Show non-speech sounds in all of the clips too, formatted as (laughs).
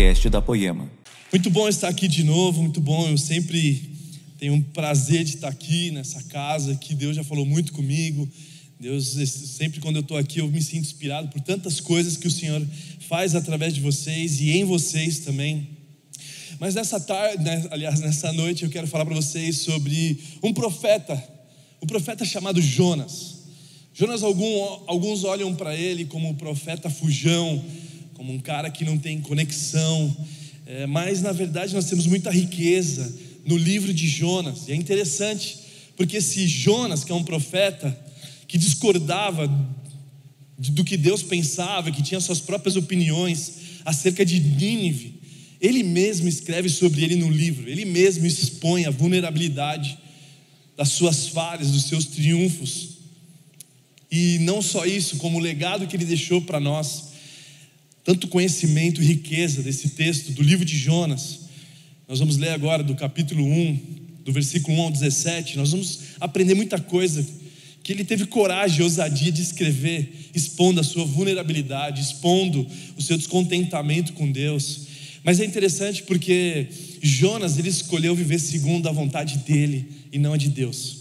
podcast da Poema. Muito bom estar aqui de novo, muito bom. Eu sempre tenho um prazer de estar aqui nessa casa, que Deus já falou muito comigo. Deus, sempre quando eu estou aqui, eu me sinto inspirado por tantas coisas que o Senhor faz através de vocês e em vocês também. Mas nessa tarde, né, aliás, nessa noite, eu quero falar para vocês sobre um profeta, um profeta chamado Jonas. Jonas, algum, alguns olham para ele como o profeta fujão, como um cara que não tem conexão, é, mas na verdade nós temos muita riqueza no livro de Jonas, e é interessante, porque se Jonas, que é um profeta, que discordava do que Deus pensava, que tinha suas próprias opiniões acerca de Nínive, ele mesmo escreve sobre ele no livro, ele mesmo expõe a vulnerabilidade das suas falhas, dos seus triunfos. E não só isso, como o legado que ele deixou para nós tanto conhecimento e riqueza desse texto do livro de Jonas. Nós vamos ler agora do capítulo 1, do versículo 1 ao 17. Nós vamos aprender muita coisa que ele teve coragem e ousadia de escrever, expondo a sua vulnerabilidade, expondo o seu descontentamento com Deus. Mas é interessante porque Jonas ele escolheu viver segundo a vontade dele e não a de Deus.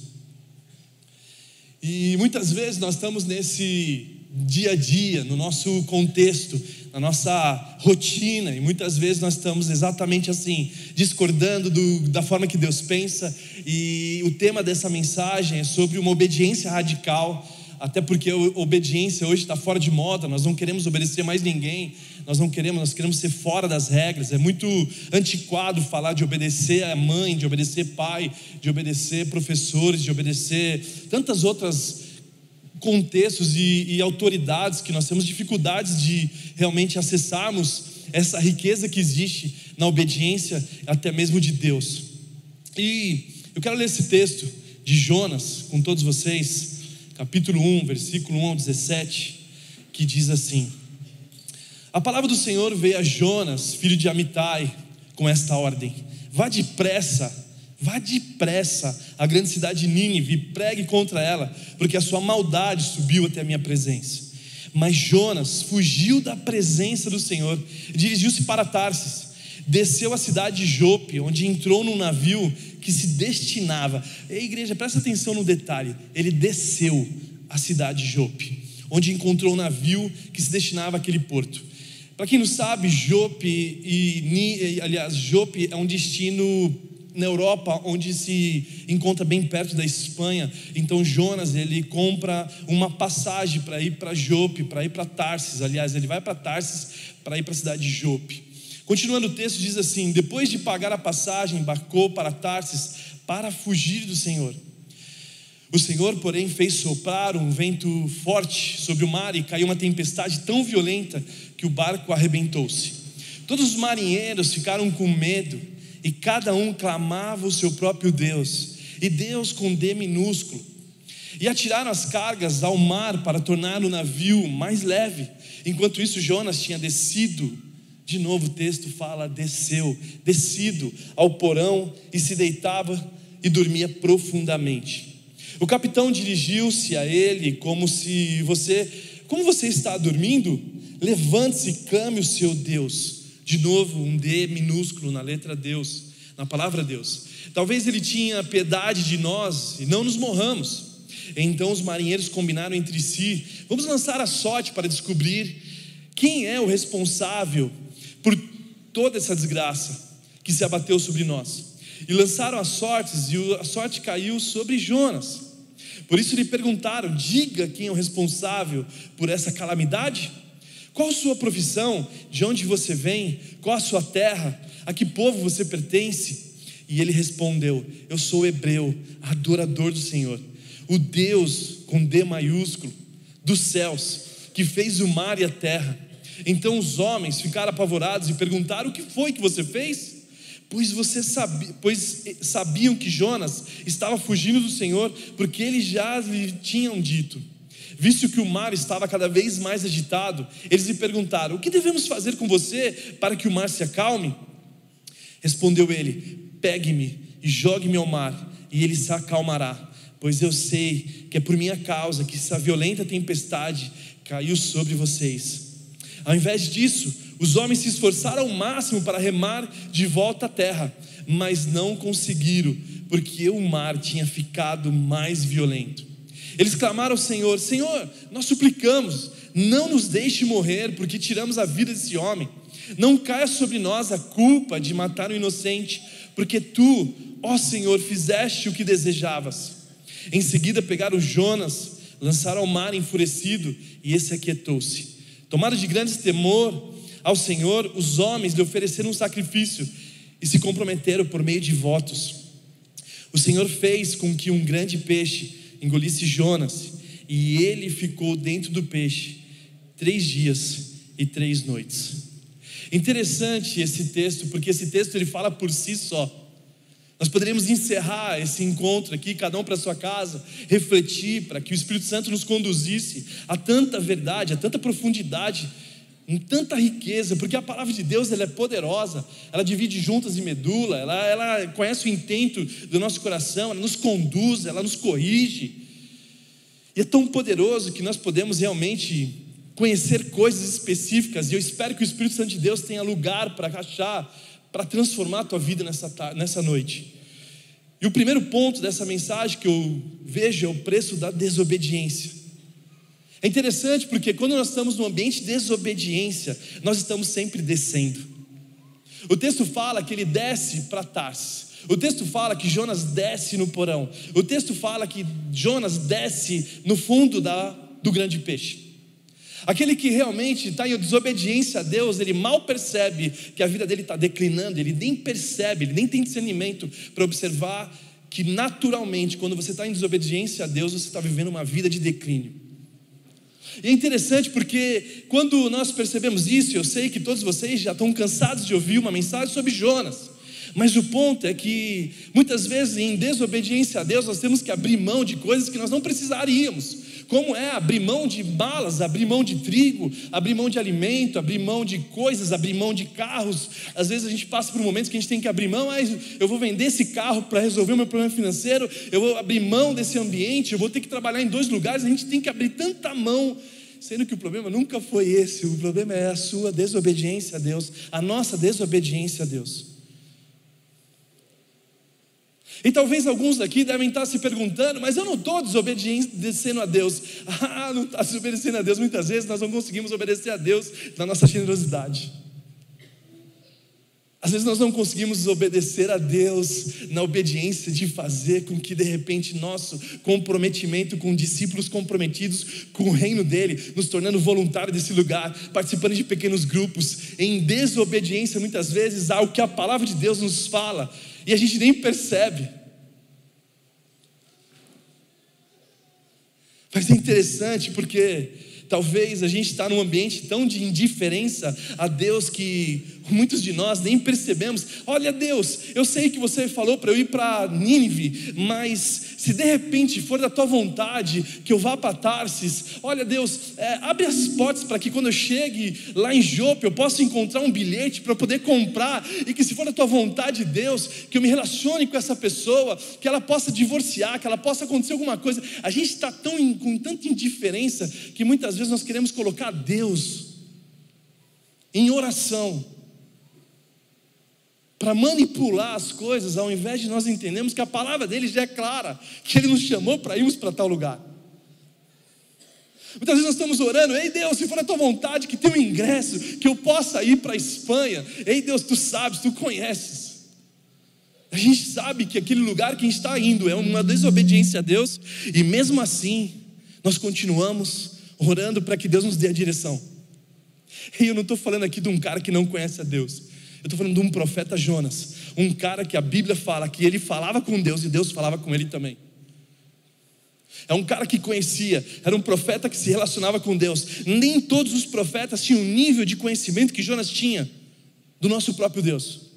E muitas vezes nós estamos nesse dia a dia, no nosso contexto, na nossa rotina, e muitas vezes nós estamos exatamente assim, discordando do, da forma que Deus pensa, e o tema dessa mensagem é sobre uma obediência radical, até porque a obediência hoje está fora de moda, nós não queremos obedecer mais ninguém, nós não queremos, nós queremos ser fora das regras, é muito antiquado falar de obedecer a mãe, de obedecer pai, de obedecer professores, de obedecer tantas outras contextos e, e autoridades que nós temos dificuldades de realmente acessarmos essa riqueza que existe na obediência, até mesmo de Deus. E eu quero ler esse texto de Jonas com todos vocês, capítulo 1, versículo 1 ao 17, que diz assim: A palavra do Senhor veio a Jonas, filho de Amitai, com esta ordem: Vá depressa Vá depressa à grande cidade de Nínive e pregue contra ela, porque a sua maldade subiu até a minha presença. Mas Jonas fugiu da presença do Senhor, dirigiu-se para Tarsis, desceu à cidade de Jope, onde entrou num navio que se destinava. Ei, igreja, presta atenção no detalhe. Ele desceu à cidade de Jope, onde encontrou um navio que se destinava àquele porto. Para quem não sabe, Jope e aliás, Jope é um destino na Europa, onde se encontra bem perto da Espanha. Então Jonas ele compra uma passagem para ir para Jope, para ir para Tarsis. Aliás, ele vai para Tarsis para ir para a cidade de Jope. Continuando o texto diz assim: depois de pagar a passagem, embarcou para Tarsis para fugir do Senhor. O Senhor, porém, fez soprar um vento forte sobre o mar e caiu uma tempestade tão violenta que o barco arrebentou-se. Todos os marinheiros ficaram com medo e cada um clamava o seu próprio Deus, e Deus com D minúsculo. E atiraram as cargas ao mar para tornar o navio mais leve. Enquanto isso, Jonas tinha descido, de novo o texto fala: desceu, descido ao porão e se deitava e dormia profundamente. O capitão dirigiu-se a ele como se você, como você está dormindo? Levante-se e clame o seu Deus. De novo, um D minúsculo na letra Deus, na palavra Deus. Talvez ele tinha piedade de nós e não nos morramos. Então os marinheiros combinaram entre si: vamos lançar a sorte para descobrir quem é o responsável por toda essa desgraça que se abateu sobre nós. E lançaram as sortes, e a sorte caiu sobre Jonas. Por isso lhe perguntaram: diga quem é o responsável por essa calamidade. Qual a sua profissão? De onde você vem? Qual a sua terra? A que povo você pertence? E ele respondeu: Eu sou hebreu, adorador do Senhor, o Deus com D maiúsculo dos céus, que fez o mar e a terra. Então os homens ficaram apavorados e perguntaram: O que foi que você fez? Pois você sabia, pois sabiam que Jonas estava fugindo do Senhor, porque eles já lhe tinham dito. Visto que o mar estava cada vez mais agitado, eles lhe perguntaram: O que devemos fazer com você para que o mar se acalme? Respondeu ele: Pegue-me e jogue-me ao mar, e ele se acalmará, pois eu sei que é por minha causa que essa violenta tempestade caiu sobre vocês. Ao invés disso, Os homens se esforçaram ao máximo para remar de volta à terra, mas não conseguiram, porque o mar tinha ficado mais violento. Eles clamaram ao Senhor: Senhor, nós suplicamos, não nos deixe morrer, porque tiramos a vida desse homem. Não caia sobre nós a culpa de matar o inocente, porque tu, ó Senhor, fizeste o que desejavas. Em seguida pegaram Jonas, lançaram ao mar enfurecido, e esse aquietou-se. Tomados de grande temor, ao Senhor, os homens lhe ofereceram um sacrifício e se comprometeram por meio de votos. O Senhor fez com que um grande peixe engolisse Jonas, e ele ficou dentro do peixe três dias e três noites. Interessante esse texto, porque esse texto ele fala por si só. Nós poderíamos encerrar esse encontro aqui, cada um para sua casa, refletir para que o Espírito Santo nos conduzisse a tanta verdade, a tanta profundidade com tanta riqueza, porque a palavra de Deus ela é poderosa, ela divide juntas e medula, ela, ela conhece o intento do nosso coração, ela nos conduz, ela nos corrige. E é tão poderoso que nós podemos realmente conhecer coisas específicas, e eu espero que o Espírito Santo de Deus tenha lugar para achar, para transformar a tua vida nessa, nessa noite. E o primeiro ponto dessa mensagem que eu vejo é o preço da desobediência. É interessante porque quando nós estamos num ambiente de desobediência, nós estamos sempre descendo. O texto fala que ele desce para Tarsis. O texto fala que Jonas desce no porão. O texto fala que Jonas desce no fundo da, do grande peixe. Aquele que realmente está em desobediência a Deus, ele mal percebe que a vida dele está declinando, ele nem percebe, ele nem tem discernimento para observar que naturalmente, quando você está em desobediência a Deus, você está vivendo uma vida de declínio. E é interessante porque quando nós percebemos isso, eu sei que todos vocês já estão cansados de ouvir uma mensagem sobre Jonas. Mas o ponto é que muitas vezes em desobediência a Deus nós temos que abrir mão de coisas que nós não precisaríamos. Como é abrir mão de balas, abrir mão de trigo, abrir mão de alimento, abrir mão de coisas, abrir mão de carros. Às vezes a gente passa por momentos que a gente tem que abrir mão, ah, eu vou vender esse carro para resolver o meu problema financeiro, eu vou abrir mão desse ambiente, eu vou ter que trabalhar em dois lugares, a gente tem que abrir tanta mão sendo que o problema nunca foi esse, o problema é a sua desobediência a Deus, a nossa desobediência a Deus. E talvez alguns daqui devem estar se perguntando, mas eu não estou desobedecendo a Deus. (laughs) Ah, não está desobedecendo a Deus. Muitas vezes nós não conseguimos obedecer a Deus na nossa generosidade. Às vezes nós não conseguimos obedecer a Deus na obediência de fazer com que de repente nosso comprometimento com discípulos comprometidos com o reino dele, nos tornando voluntário desse lugar, participando de pequenos grupos, em desobediência muitas vezes ao que a palavra de Deus nos fala, e a gente nem percebe. Mas é interessante porque talvez a gente está num ambiente tão de indiferença a Deus que muitos de nós nem percebemos. Olha, Deus, eu sei que você falou para eu ir para Nínive, mas se de repente for da tua vontade que eu vá para Tarsis, olha, Deus, é, abre as portas para que quando eu chegue lá em Jope eu possa encontrar um bilhete para poder comprar e que se for da tua vontade, Deus, que eu me relacione com essa pessoa, que ela possa divorciar, que ela possa acontecer alguma coisa. A gente está tão com tanta indiferença que muitas vezes nós queremos colocar Deus em oração para manipular as coisas, ao invés de nós entendermos que a palavra dele já é clara, que ele nos chamou para irmos para tal lugar. Muitas vezes nós estamos orando, ei Deus, se for a tua vontade, que tenha um ingresso, que eu possa ir para a Espanha. Ei Deus, tu sabes, tu conheces. A gente sabe que aquele lugar que a gente está indo é uma desobediência a Deus, e mesmo assim, nós continuamos orando para que Deus nos dê a direção. E eu não estou falando aqui de um cara que não conhece a Deus. Eu estou falando de um profeta Jonas, um cara que a Bíblia fala que ele falava com Deus e Deus falava com ele também. É um cara que conhecia, era um profeta que se relacionava com Deus. Nem todos os profetas tinham o nível de conhecimento que Jonas tinha do nosso próprio Deus.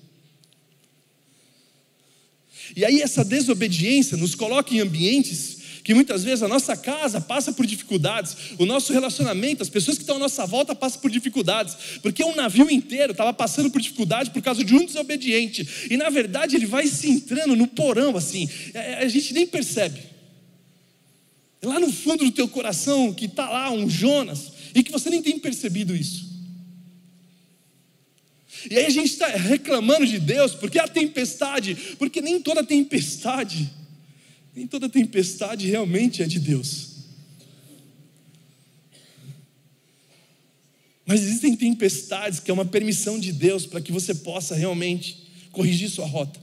E aí essa desobediência nos coloca em ambientes que muitas vezes a nossa casa passa por dificuldades, o nosso relacionamento, as pessoas que estão à nossa volta passam por dificuldades, porque um navio inteiro estava passando por dificuldade por causa de um desobediente, e na verdade ele vai se entrando no porão assim, é, é, a gente nem percebe. Lá no fundo do teu coração que está lá um Jonas, e que você nem tem percebido isso. E aí a gente está reclamando de Deus porque a tempestade, porque nem toda tempestade, nem toda tempestade realmente é de Deus. Mas existem tempestades que é uma permissão de Deus para que você possa realmente corrigir sua rota.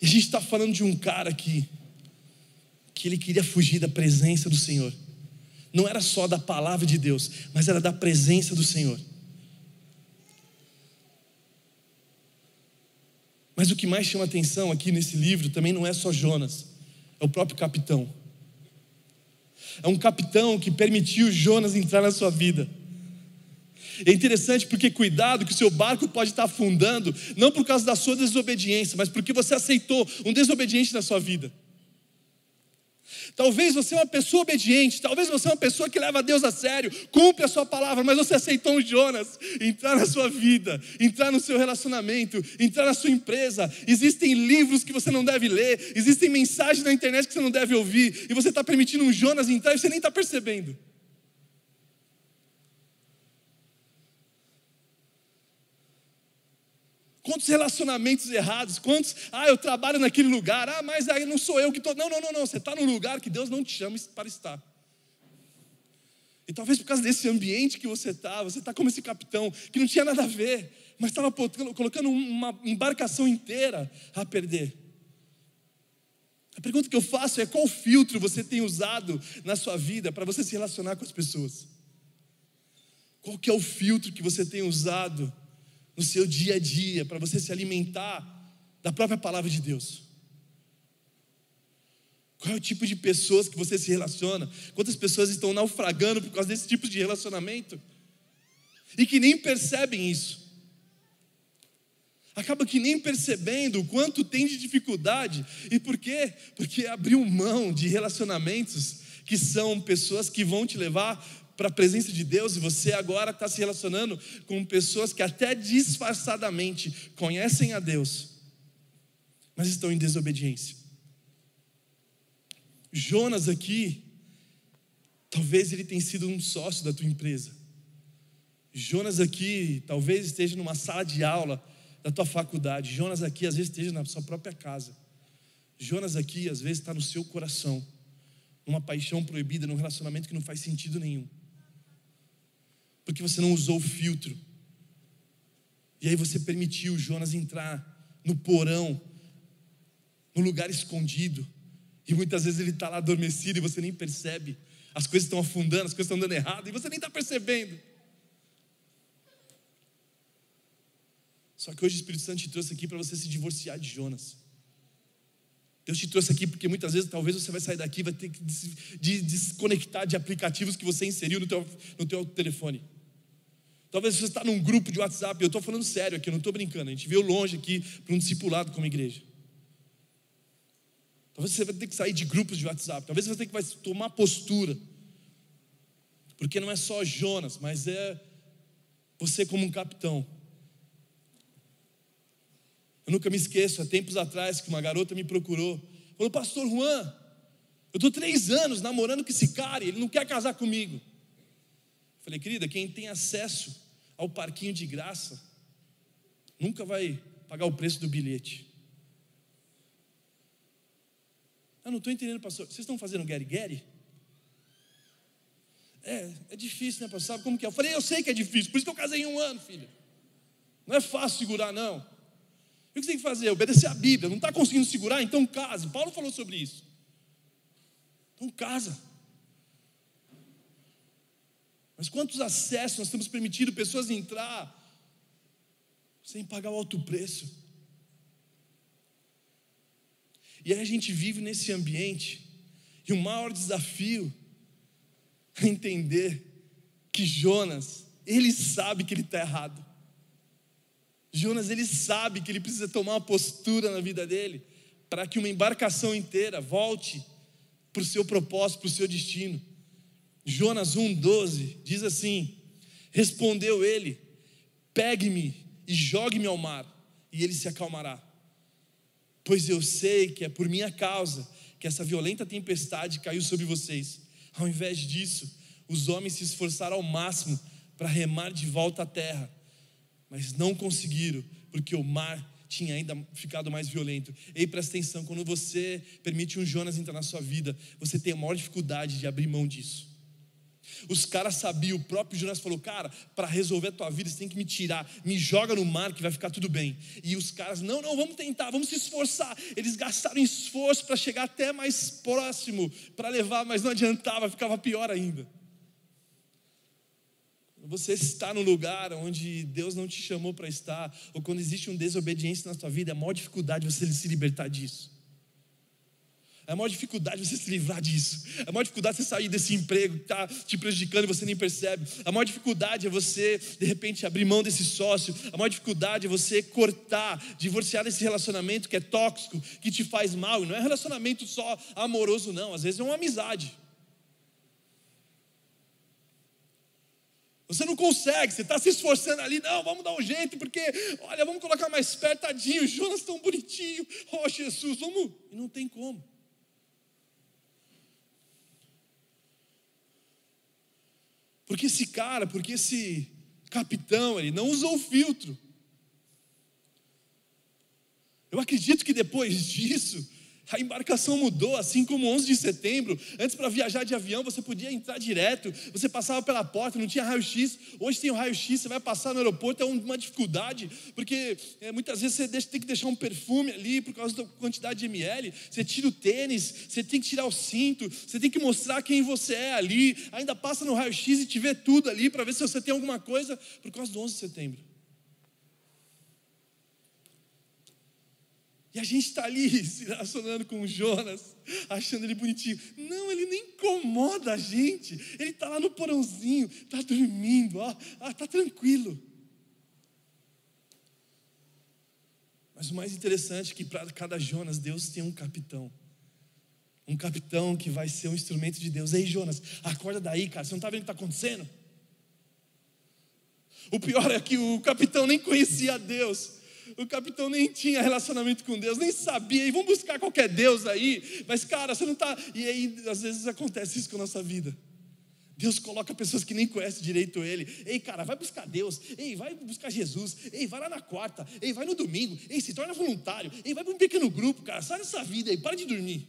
E a gente está falando de um cara aqui, que ele queria fugir da presença do Senhor não era só da palavra de Deus, mas era da presença do Senhor. Mas o que mais chama atenção aqui nesse livro também não é só Jonas, é o próprio capitão. É um capitão que permitiu Jonas entrar na sua vida. É interessante porque cuidado que o seu barco pode estar afundando, não por causa da sua desobediência, mas porque você aceitou um desobediente na sua vida. Talvez você é uma pessoa obediente, talvez você é uma pessoa que leva Deus a sério, cumpre a sua palavra, mas você aceitou um Jonas entrar na sua vida, entrar no seu relacionamento, entrar na sua empresa. Existem livros que você não deve ler, existem mensagens na internet que você não deve ouvir, e você está permitindo um Jonas entrar e você nem está percebendo. Quantos relacionamentos errados, quantos, ah, eu trabalho naquele lugar, ah, mas aí não sou eu que estou. Não, não, não, não, você está no lugar que Deus não te chama para estar. E talvez por causa desse ambiente que você está, você está como esse capitão, que não tinha nada a ver, mas estava colocando uma embarcação inteira a perder. A pergunta que eu faço é: qual filtro você tem usado na sua vida para você se relacionar com as pessoas? Qual que é o filtro que você tem usado? No seu dia a dia, para você se alimentar da própria palavra de Deus? Qual é o tipo de pessoas que você se relaciona? Quantas pessoas estão naufragando por causa desse tipo de relacionamento? E que nem percebem isso. Acaba que nem percebendo o quanto tem de dificuldade. E por quê? Porque abriu mão de relacionamentos que são pessoas que vão te levar para a presença de Deus e você agora está se relacionando com pessoas que até disfarçadamente conhecem a Deus, mas estão em desobediência. Jonas aqui, talvez ele tenha sido um sócio da tua empresa. Jonas aqui, talvez esteja numa sala de aula da tua faculdade. Jonas aqui, às vezes, esteja na sua própria casa. Jonas aqui, às vezes, está no seu coração, numa paixão proibida, num relacionamento que não faz sentido nenhum porque você não usou o filtro. E aí você permitiu Jonas entrar no porão, no lugar escondido. E muitas vezes ele está lá adormecido e você nem percebe. As coisas estão afundando, as coisas estão dando errado e você nem está percebendo. Só que hoje o Espírito Santo te trouxe aqui para você se divorciar de Jonas. Deus te trouxe aqui porque muitas vezes talvez você vai sair daqui vai ter que desconectar de aplicativos que você inseriu no teu, no teu telefone. Talvez você está num grupo de WhatsApp, eu estou falando sério aqui, eu não estou brincando. A gente veio longe aqui para um discipulado como igreja. Talvez você vai ter que sair de grupos de WhatsApp. Talvez você ter que vai tomar postura. Porque não é só Jonas, mas é você como um capitão. Eu nunca me esqueço, há tempos atrás, que uma garota me procurou. Falou, pastor Juan, eu estou três anos namorando com esse cara e ele não quer casar comigo. Falei, querida, quem tem acesso ao parquinho de graça nunca vai pagar o preço do bilhete. Eu não estou entendendo, pastor. Vocês estão fazendo Gary? É, é difícil, né, pastor? Sabe como que é? Eu falei, eu sei que é difícil, por isso que eu casei em um ano, filho. Não é fácil segurar, não. O que você tem que fazer? Obedecer a Bíblia. Não está conseguindo segurar? Então case. Paulo falou sobre isso. Então casa. Mas quantos acessos nós temos permitido pessoas entrar sem pagar o alto preço? E aí a gente vive nesse ambiente, e o maior desafio é entender que Jonas, ele sabe que ele está errado. Jonas, ele sabe que ele precisa tomar uma postura na vida dele, para que uma embarcação inteira volte para o seu propósito, para o seu destino. Jonas 1,12 diz assim: Respondeu ele: Pegue-me e jogue-me ao mar, e ele se acalmará. Pois eu sei que é por minha causa que essa violenta tempestade caiu sobre vocês. Ao invés disso, os homens se esforçaram ao máximo para remar de volta à terra, mas não conseguiram, porque o mar tinha ainda ficado mais violento. Ei, presta atenção, quando você permite um Jonas entrar na sua vida, você tem a maior dificuldade de abrir mão disso. Os caras sabiam, o próprio Jonas falou: Cara, para resolver a tua vida, você tem que me tirar, me joga no mar que vai ficar tudo bem. E os caras, não, não, vamos tentar, vamos se esforçar. Eles gastaram esforço para chegar até mais próximo, para levar, mas não adiantava, ficava pior ainda. Você está no lugar onde Deus não te chamou para estar, ou quando existe uma desobediência na sua vida, é a maior dificuldade você se libertar disso. É a maior dificuldade você se livrar disso. É a maior dificuldade você sair desse emprego que está te prejudicando e você nem percebe. A maior dificuldade é você, de repente, abrir mão desse sócio. A maior dificuldade é você cortar, divorciar desse relacionamento que é tóxico, que te faz mal. E não é relacionamento só amoroso, não. Às vezes é uma amizade. Você não consegue, você está se esforçando ali, não, vamos dar um jeito, porque, olha, vamos colocar mais perto, tadinho, Jonas tão bonitinho, oh Jesus, vamos. E não tem como. Porque esse cara, porque esse capitão, ele não usou o filtro. Eu acredito que depois (laughs) disso, a embarcação mudou, assim como 11 de setembro. Antes, para viajar de avião, você podia entrar direto, você passava pela porta, não tinha raio-x. Hoje tem o raio-x, você vai passar no aeroporto, é uma dificuldade, porque é, muitas vezes você deixa, tem que deixar um perfume ali por causa da quantidade de ml. Você tira o tênis, você tem que tirar o cinto, você tem que mostrar quem você é ali. Ainda passa no raio-x e te vê tudo ali para ver se você tem alguma coisa por causa do 11 de setembro. E a gente está ali (laughs) se relacionando com o Jonas, achando ele bonitinho. Não, ele nem incomoda a gente. Ele está lá no porãozinho, está dormindo, ó, está tranquilo. Mas o mais interessante é que para cada Jonas, Deus tem um capitão. Um capitão que vai ser um instrumento de Deus. Ei, Jonas, acorda daí, cara. Você não está vendo o que está acontecendo? O pior é que o capitão nem conhecia Deus. O capitão nem tinha relacionamento com Deus, nem sabia. E vamos buscar qualquer Deus aí. Mas, cara, você não está. E aí, às vezes, acontece isso com a nossa vida. Deus coloca pessoas que nem conhecem direito Ele. Ei, cara, vai buscar Deus. Ei, vai buscar Jesus. Ei, vai lá na quarta. Ei, vai no domingo. Ei, se torna voluntário. Ei, vai para um pequeno grupo, cara. Sai dessa vida aí, para de dormir.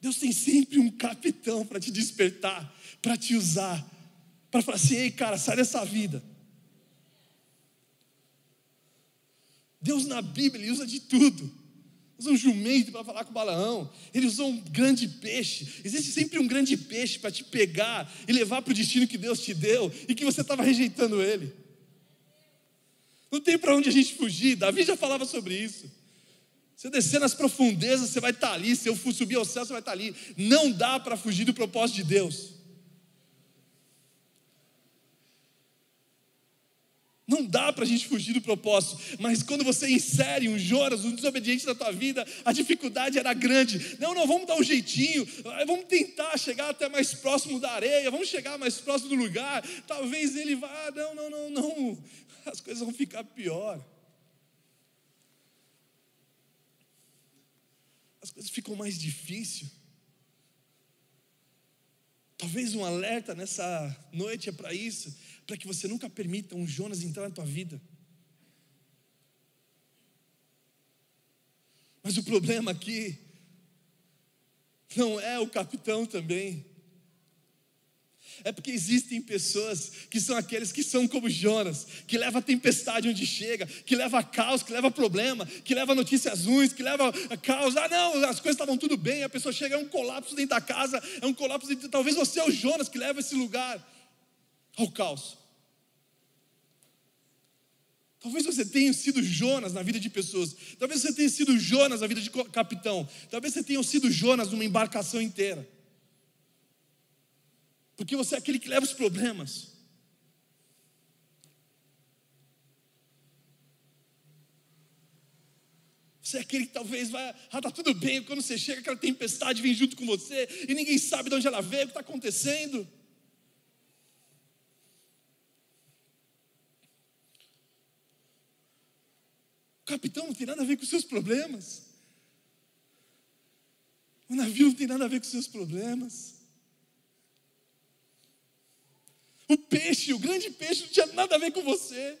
Deus tem sempre um capitão para te despertar, para te usar para falar assim: ei, cara, sai dessa vida. Deus na Bíblia ele usa de tudo. Usa um jumento para falar com Balaão. Ele usou um grande peixe. Existe sempre um grande peixe para te pegar e levar para o destino que Deus te deu e que você estava rejeitando ele. Não tem para onde a gente fugir. Davi já falava sobre isso. Se eu descer nas profundezas, você vai estar ali. Se eu subir ao céu, você vai estar ali. Não dá para fugir do propósito de Deus. Não dá para a gente fugir do propósito, mas quando você insere um Jonas, um desobediente na tua vida, a dificuldade era grande. Não, não, vamos dar um jeitinho, vamos tentar chegar até mais próximo da areia, vamos chegar mais próximo do lugar. Talvez ele vá, não, não, não, não, as coisas vão ficar pior. As coisas ficam mais difíceis. Talvez um alerta nessa noite é para isso para que você nunca permita um Jonas entrar na tua vida. Mas o problema aqui não é o capitão também. É porque existem pessoas que são aqueles que são como Jonas, que leva a tempestade onde chega, que leva caos, que leva problema, que leva notícias ruins, que leva caos. Ah, não, as coisas estavam tudo bem, a pessoa chega, é um colapso dentro da casa, é um colapso dentro. Talvez você é o Jonas que leva esse lugar ao caos. Talvez você tenha sido Jonas na vida de pessoas. Talvez você tenha sido Jonas na vida de capitão. Talvez você tenha sido Jonas numa embarcação inteira. Porque você é aquele que leva os problemas. Você é aquele que talvez vai, ah, tá tudo bem, quando você chega, aquela tempestade vem junto com você e ninguém sabe de onde ela veio, o que está acontecendo. Capitão não tem nada a ver com os seus problemas. O navio não tem nada a ver com seus problemas. O peixe, o grande peixe, não tinha nada a ver com você.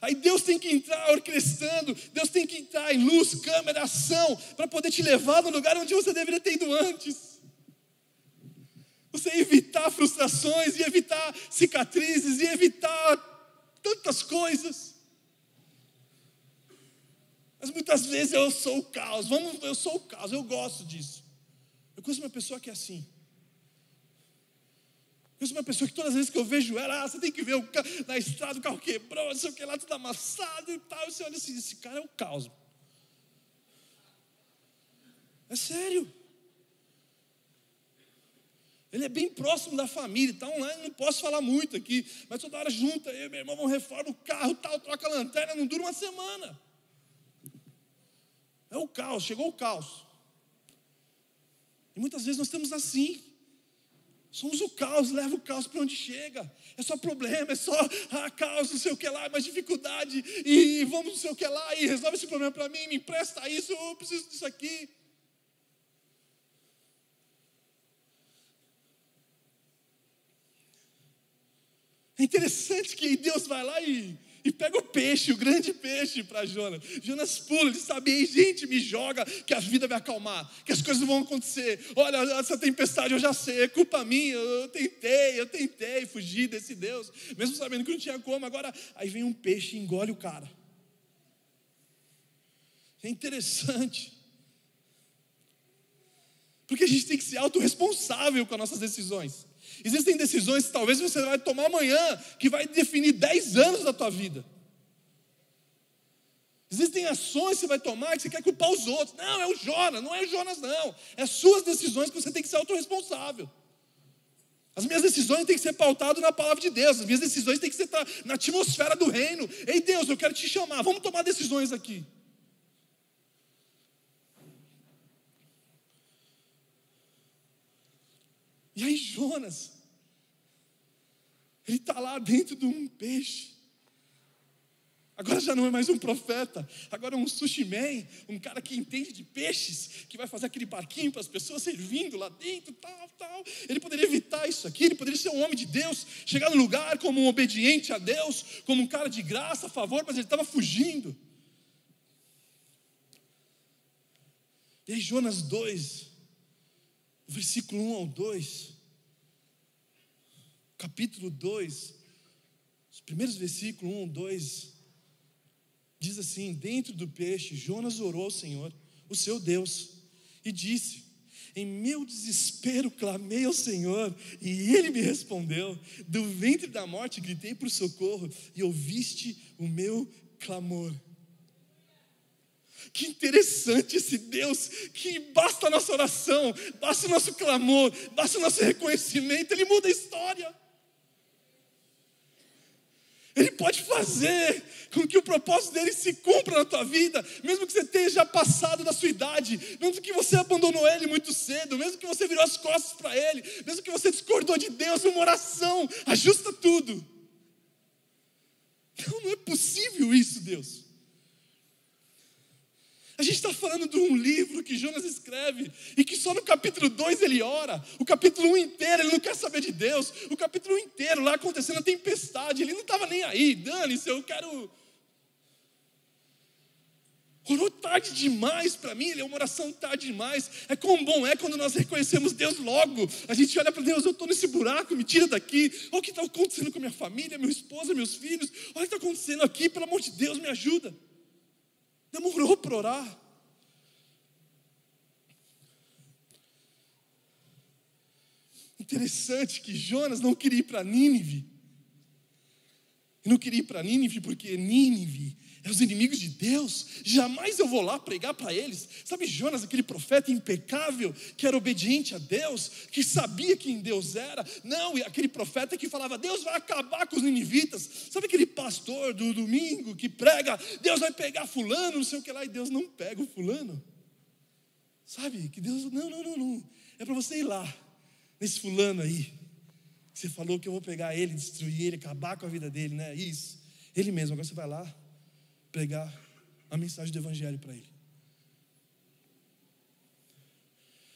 Aí Deus tem que entrar orquestrando, Deus tem que entrar em luz, câmera, ação, para poder te levar no lugar onde você deveria ter ido antes. Você evitar frustrações, e evitar cicatrizes, e evitar tantas coisas. Mas muitas vezes eu sou o caos. Vamos, eu sou o caos, eu gosto disso. Eu conheço uma pessoa que é assim. Eu sou uma pessoa que todas as vezes que eu vejo ela, ah, você tem que ver o na estrada o carro quebrou, não sei o que lá, tudo amassado e tal. E você olha assim, esse cara é o caos. É sério. Ele é bem próximo da família, então né, não posso falar muito aqui, mas toda hora junta, eu e meu irmão vão reforma o carro, tal, troca a lanterna, não dura uma semana. É o caos, chegou o caos. E muitas vezes nós estamos assim. Somos o caos, leva o caos para onde chega. É só problema, é só ah, caos, não sei o que lá, mais dificuldade, e vamos não sei o que lá, e resolve esse problema para mim, me empresta isso, eu preciso disso aqui. É interessante que Deus vai lá e e pega o peixe, o grande peixe para Jonas. Jonas pula, ele sabe, gente, me joga, que a vida vai acalmar, que as coisas vão acontecer. Olha, essa tempestade eu já sei, é culpa minha, eu tentei, eu tentei fugir desse Deus, mesmo sabendo que não tinha como. Agora, aí vem um peixe e engole o cara. É interessante. Porque a gente tem que ser autorresponsável com as nossas decisões. Existem decisões que talvez você vai tomar amanhã, que vai definir 10 anos da tua vida. Existem ações que você vai tomar que você quer culpar os outros. Não, é o Jonas, não é o Jonas, não. É suas decisões que você tem que ser autorresponsável. As minhas decisões têm que ser pautadas na palavra de Deus. As minhas decisões têm que ser na atmosfera do reino. Ei, Deus, eu quero te chamar. Vamos tomar decisões aqui. E aí Jonas, ele está lá dentro de um peixe. Agora já não é mais um profeta, agora é um sushi man, um cara que entende de peixes, que vai fazer aquele barquinho para as pessoas servindo lá dentro, tal, tal. Ele poderia evitar isso aqui, ele poderia ser um homem de Deus, chegar no lugar como um obediente a Deus, como um cara de graça, a favor, mas ele estava fugindo. E aí, Jonas 2, versículo 1 ao 2, capítulo 2, os primeiros versículos 1, 2, diz assim: Dentro do peixe, Jonas orou ao Senhor, o seu Deus, e disse: Em meu desespero clamei ao Senhor, e ele me respondeu. Do ventre da morte gritei por socorro, e ouviste o meu clamor. Que interessante esse Deus, que basta a nossa oração, basta o nosso clamor, basta o nosso reconhecimento, Ele muda a história. Ele pode fazer com que o propósito dele se cumpra na tua vida, mesmo que você tenha já passado da sua idade, mesmo que você abandonou ele muito cedo, mesmo que você virou as costas para ele, mesmo que você discordou de Deus, uma oração ajusta tudo. Não, não é possível isso, Deus. A gente está falando de um livro que Jonas escreve e que só no capítulo 2 ele ora. O capítulo 1 um inteiro ele não quer saber de Deus. O capítulo 1 um inteiro lá acontecendo a tempestade, ele não estava nem aí. Dane-se, eu quero. Orou tarde demais para mim, ele é uma oração tarde demais. É quão bom é quando nós reconhecemos Deus logo. A gente olha para Deus, eu estou nesse buraco, me tira daqui. Olha o que está acontecendo com minha família, minha esposa, meus filhos. Olha o que está acontecendo aqui, pelo amor de Deus, me ajuda. Demorou para orar. Interessante que Jonas não queria ir para Nínive. Não queria ir para Nínive porque Nínive é os inimigos de Deus. Jamais eu vou lá pregar para eles. Sabe Jonas, aquele profeta impecável, que era obediente a Deus, que sabia quem Deus era? Não, aquele profeta que falava, Deus vai acabar com os ninivitas. Sabe aquele pastor do domingo que prega, Deus vai pegar fulano, não sei o que lá, e Deus não pega o fulano. Sabe, que Deus, não, não, não, não. É para você ir lá, nesse fulano aí. Você falou que eu vou pegar ele, destruir ele, acabar com a vida dele, né? Isso. Ele mesmo, agora você vai lá, pregar a mensagem do Evangelho para ele.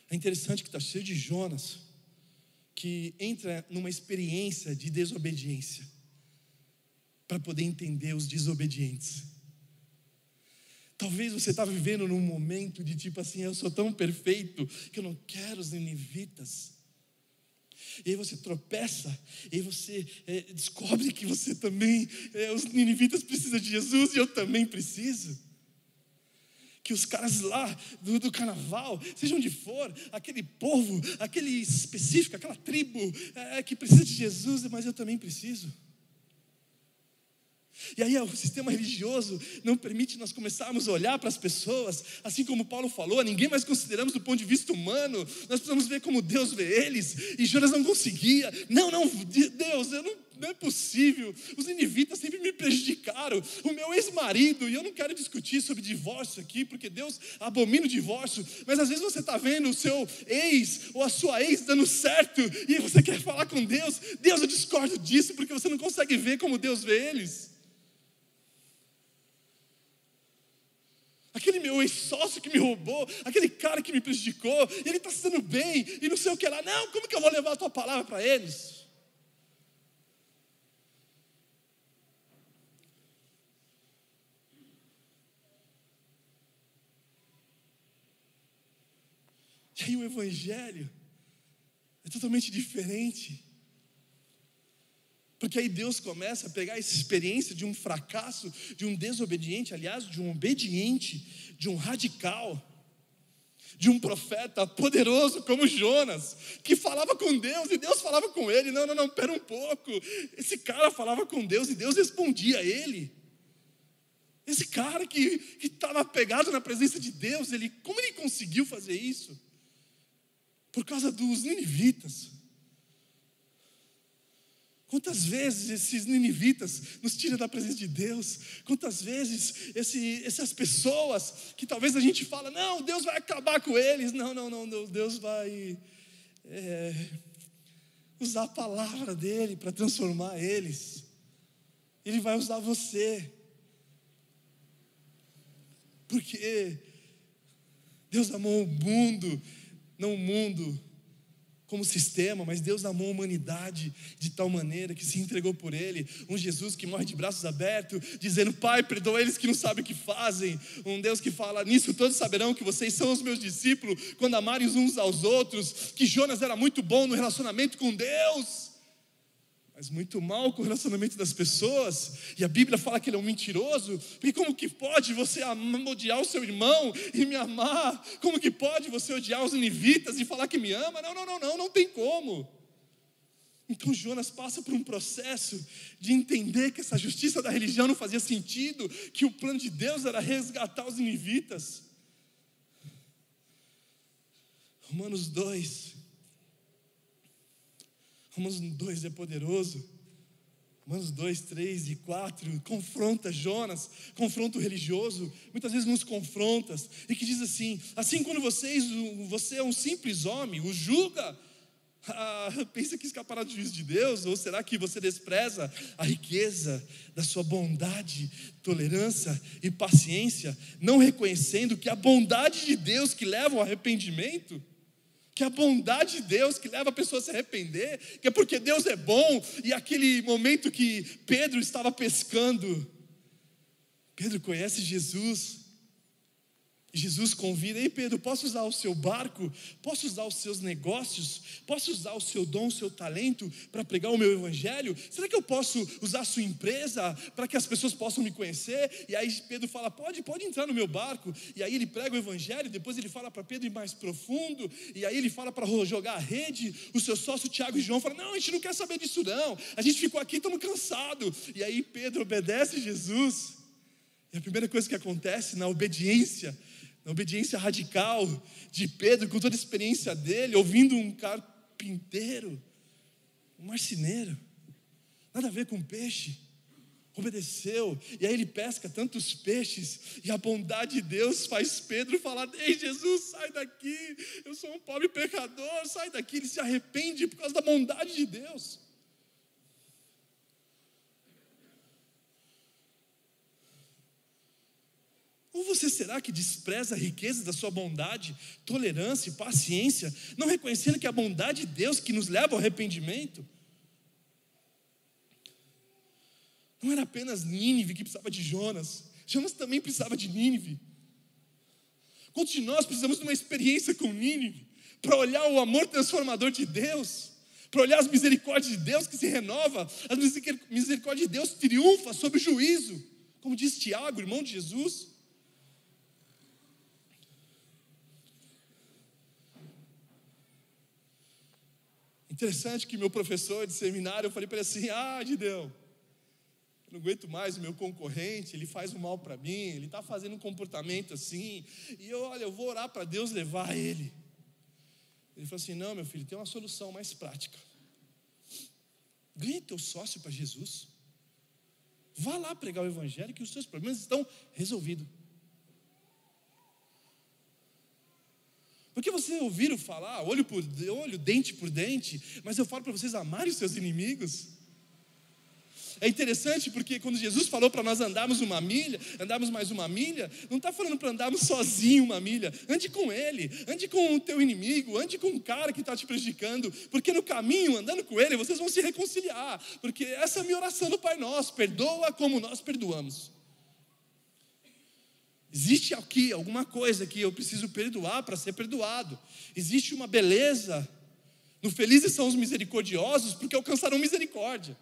É interessante que está cheio de Jonas que entra numa experiência de desobediência para poder entender os desobedientes. Talvez você está vivendo num momento de tipo assim, eu sou tão perfeito que eu não quero os ninivitas. E aí você tropeça, e aí você é, descobre que você também, é, os ninivitas precisam de Jesus e eu também preciso. Que os caras lá do, do carnaval, seja onde for, aquele povo, aquele específico, aquela tribo é, que precisa de Jesus, mas eu também preciso. E aí o sistema religioso não permite nós começarmos a olhar para as pessoas, assim como Paulo falou, ninguém mais consideramos do ponto de vista humano, nós precisamos ver como Deus vê eles, e Jonas não conseguia, não, não, Deus, eu não, não é possível, os ninivitas sempre me prejudicaram, o meu ex-marido, e eu não quero discutir sobre divórcio aqui, porque Deus abomina o divórcio, mas às vezes você está vendo o seu ex ou a sua ex dando certo, e você quer falar com Deus, Deus, eu discordo disso, porque você não consegue ver como Deus vê eles. Aquele meu ex-sócio que me roubou, aquele cara que me prejudicou, ele está se dando bem, e não sei o que lá. Não, como que eu vou levar a tua palavra para eles? E aí o Evangelho é totalmente diferente. Porque aí Deus começa a pegar essa experiência de um fracasso, de um desobediente, aliás, de um obediente, de um radical, de um profeta poderoso como Jonas, que falava com Deus e Deus falava com ele. Não, não, não, pera um pouco. Esse cara falava com Deus e Deus respondia a ele. Esse cara que estava pegado na presença de Deus, ele, como ele conseguiu fazer isso? Por causa dos ninivitas. Quantas vezes esses ninivitas nos tiram da presença de Deus? Quantas vezes esse, essas pessoas que talvez a gente fala, não, Deus vai acabar com eles. Não, não, não, Deus vai é, usar a palavra dele para transformar eles. Ele vai usar você. Porque Deus amou o mundo, não o mundo como sistema, mas Deus amou a humanidade de tal maneira que se entregou por ele. Um Jesus que morre de braços abertos, dizendo: Pai, perdoa eles que não sabem o que fazem. Um Deus que fala: Nisso todos saberão que vocês são os meus discípulos, quando amarem uns aos outros. Que Jonas era muito bom no relacionamento com Deus mas muito mal com o relacionamento das pessoas, e a Bíblia fala que ele é um mentiroso, porque como que pode você odiar o seu irmão e me amar? Como que pode você odiar os ninivitas e falar que me ama? Não, não, não, não, não tem como. Então Jonas passa por um processo de entender que essa justiça da religião não fazia sentido, que o plano de Deus era resgatar os ninivitas. Romanos 2, Romanos 2 é poderoso. Romanos 2, 3 e 4 confronta Jonas, confronta o religioso, muitas vezes nos confronta, e que diz assim: assim quando vocês, você é um simples homem, o julga, ah, pensa que escapará do juízo de Deus, ou será que você despreza a riqueza da sua bondade, tolerância e paciência, não reconhecendo que a bondade de Deus que leva ao arrependimento? Que a bondade de Deus que leva a pessoa a se arrepender, que é porque Deus é bom, e aquele momento que Pedro estava pescando, Pedro conhece Jesus, Jesus convida, ei Pedro, posso usar o seu barco? Posso usar os seus negócios? Posso usar o seu dom, o seu talento para pregar o meu evangelho? Será que eu posso usar a sua empresa para que as pessoas possam me conhecer? E aí Pedro fala: pode, pode entrar no meu barco. E aí ele prega o evangelho, depois ele fala para Pedro ir mais profundo, e aí ele fala para jogar a rede. O seu sócio Tiago e João fala: não, a gente não quer saber disso, não. A gente ficou aqui, estamos cansados. E aí Pedro obedece Jesus. E a primeira coisa que acontece na obediência na obediência radical de Pedro, com toda a experiência dele, ouvindo um carpinteiro, um marceneiro, nada a ver com peixe, obedeceu, e aí ele pesca tantos peixes, e a bondade de Deus faz Pedro falar: Ei, Jesus, sai daqui, eu sou um pobre pecador, sai daqui. Ele se arrepende por causa da bondade de Deus. Ou você será que despreza a riqueza da sua bondade, tolerância e paciência, não reconhecendo que é a bondade de Deus que nos leva ao arrependimento? Não era apenas Nínive que precisava de Jonas, Jonas também precisava de Nínive. Quantos de nós precisamos de uma experiência com Nínive para olhar o amor transformador de Deus? Para olhar as misericórdias de Deus que se renova, as misericórdias de Deus triunfa sobre o juízo, como diz Tiago, irmão de Jesus. Interessante que meu professor de seminário, eu falei para ele assim: Ah, Gideão, eu não aguento mais o meu concorrente, ele faz um mal para mim, ele está fazendo um comportamento assim, e eu, olha, eu vou orar para Deus levar ele. Ele falou assim: Não, meu filho, tem uma solução mais prática. Ganhe teu sócio para Jesus. Vá lá pregar o Evangelho que os seus problemas estão resolvidos. Porque vocês ouviram falar, olho por olho, dente por dente, mas eu falo para vocês amarem os seus inimigos. É interessante porque quando Jesus falou para nós andarmos uma milha, andarmos mais uma milha, não está falando para andarmos sozinho uma milha. Ande com ele, ande com o teu inimigo, ande com o cara que está te prejudicando, porque no caminho, andando com ele, vocês vão se reconciliar. Porque essa é a minha oração no Pai Nosso: perdoa como nós perdoamos. Existe aqui alguma coisa que eu preciso perdoar para ser perdoado. Existe uma beleza. No felizes são os misericordiosos, porque alcançarão misericórdia.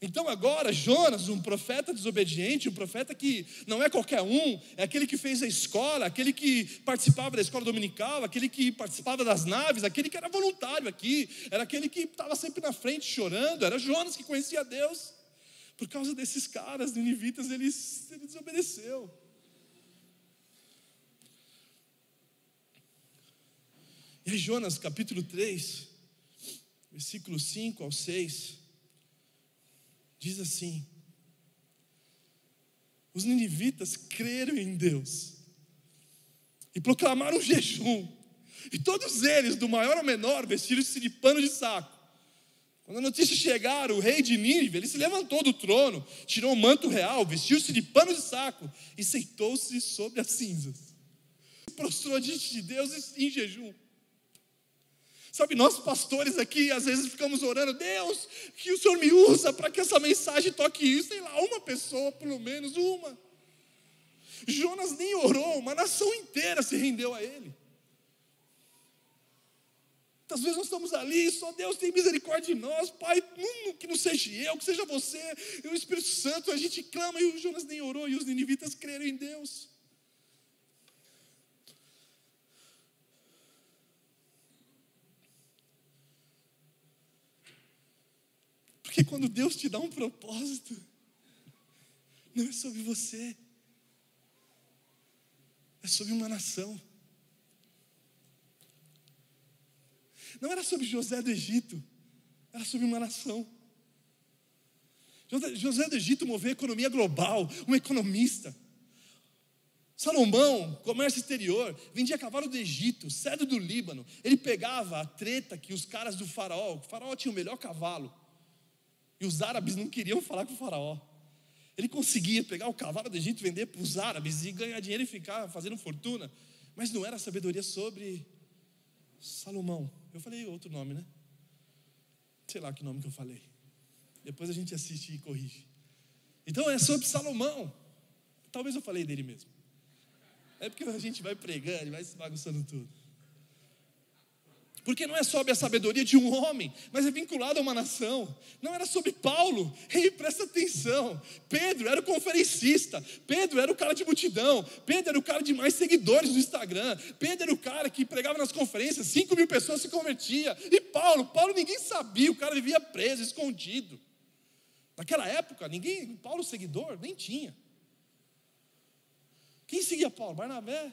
Então agora, Jonas, um profeta desobediente, um profeta que não é qualquer um, é aquele que fez a escola, aquele que participava da escola dominical, aquele que participava das naves, aquele que era voluntário aqui, era aquele que estava sempre na frente chorando, era Jonas que conhecia Deus. Por causa desses caras, ninivitas, ele, ele desobedeceu. E aí, Jonas, capítulo 3, versículo 5 ao 6, diz assim: Os ninivitas creram em Deus e proclamaram um jejum, e todos eles, do maior ao menor, vestiram-se de pano de saco quando a notícia chegar, o rei de Nínive, ele se levantou do trono, tirou o manto real, vestiu-se de pano de saco e sentou-se sobre as cinzas. Prostrou diante de Deus em jejum. Sabe, nós pastores aqui, às vezes ficamos orando, Deus, que o Senhor me usa para que essa mensagem toque isso, sei lá, uma pessoa, pelo menos uma. Jonas nem orou, uma nação inteira se rendeu a ele. Às vezes nós estamos ali, só Deus tem misericórdia de nós, Pai, que não seja eu, que seja você, e o Espírito Santo, a gente clama, e o Jonas nem orou, e os ninivitas creram em Deus. Porque quando Deus te dá um propósito, não é sobre você, é sobre uma nação. Não era sobre José do Egito, era sobre uma nação. José do Egito moveu a economia global, um economista. Salomão, comércio exterior, vendia cavalo do Egito, cedro do Líbano. Ele pegava a treta que os caras do faraó, o faraó tinha o melhor cavalo. E os árabes não queriam falar com o faraó. Ele conseguia pegar o cavalo do Egito, vender para os árabes e ganhar dinheiro e ficar fazendo fortuna. Mas não era sabedoria sobre Salomão. Eu falei outro nome, né? Sei lá que nome que eu falei. Depois a gente assiste e corrige. Então é sobre Salomão. Talvez eu falei dele mesmo. É porque a gente vai pregando e vai se bagunçando tudo. Porque não é sobre a sabedoria de um homem, mas é vinculado a uma nação. Não era sobre Paulo. Ei, presta atenção. Pedro era o conferencista. Pedro era o cara de multidão. Pedro era o cara de mais seguidores no Instagram. Pedro era o cara que pregava nas conferências. Cinco mil pessoas se convertiam. E Paulo? Paulo ninguém sabia. O cara vivia preso, escondido. Naquela época, ninguém, Paulo seguidor, nem tinha. Quem seguia Paulo? Barnabé,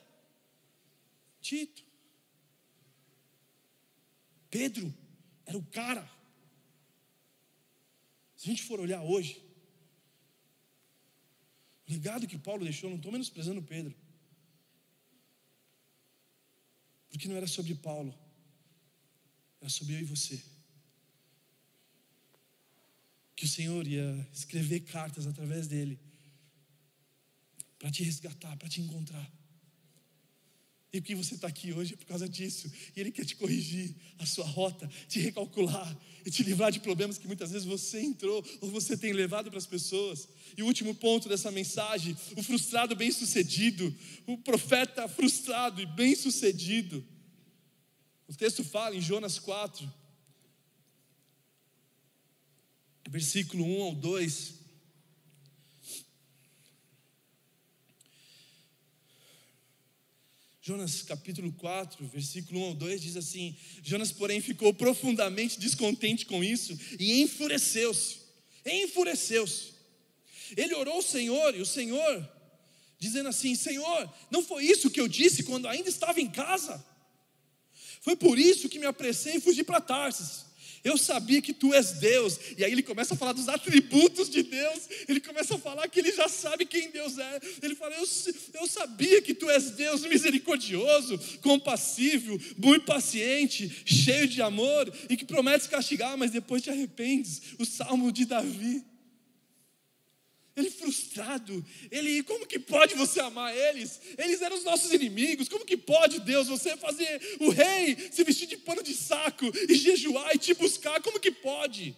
Tito. Pedro era o cara. Se a gente for olhar hoje, o legado que Paulo deixou, não estou menosprezando Pedro. Porque não era sobre Paulo, era sobre eu e você. Que o Senhor ia escrever cartas através dele, para te resgatar, para te encontrar. E que você está aqui hoje é por causa disso. E Ele quer te corrigir a sua rota, te recalcular e te livrar de problemas que muitas vezes você entrou ou você tem levado para as pessoas. E o último ponto dessa mensagem: o frustrado bem-sucedido, o profeta frustrado e bem-sucedido. O texto fala em Jonas 4, versículo 1 ao 2. Jonas capítulo 4, versículo 1 ao 2 diz assim: Jonas, porém, ficou profundamente descontente com isso e enfureceu-se. Enfureceu-se. Ele orou ao Senhor e o Senhor, dizendo assim: Senhor, não foi isso que eu disse quando ainda estava em casa? Foi por isso que me apressei e fugi para Tarsis eu sabia que tu és Deus. E aí ele começa a falar dos atributos de Deus, ele começa a falar que ele já sabe quem Deus é. Ele fala: Eu, eu sabia que tu és Deus misericordioso, compassivo, muito paciente, cheio de amor e que prometes castigar, mas depois te arrependes. O salmo de Davi ele frustrado, ele, como que pode você amar eles? Eles eram os nossos inimigos, como que pode Deus você fazer o rei se vestir de pano de saco e jejuar e te buscar, como que pode?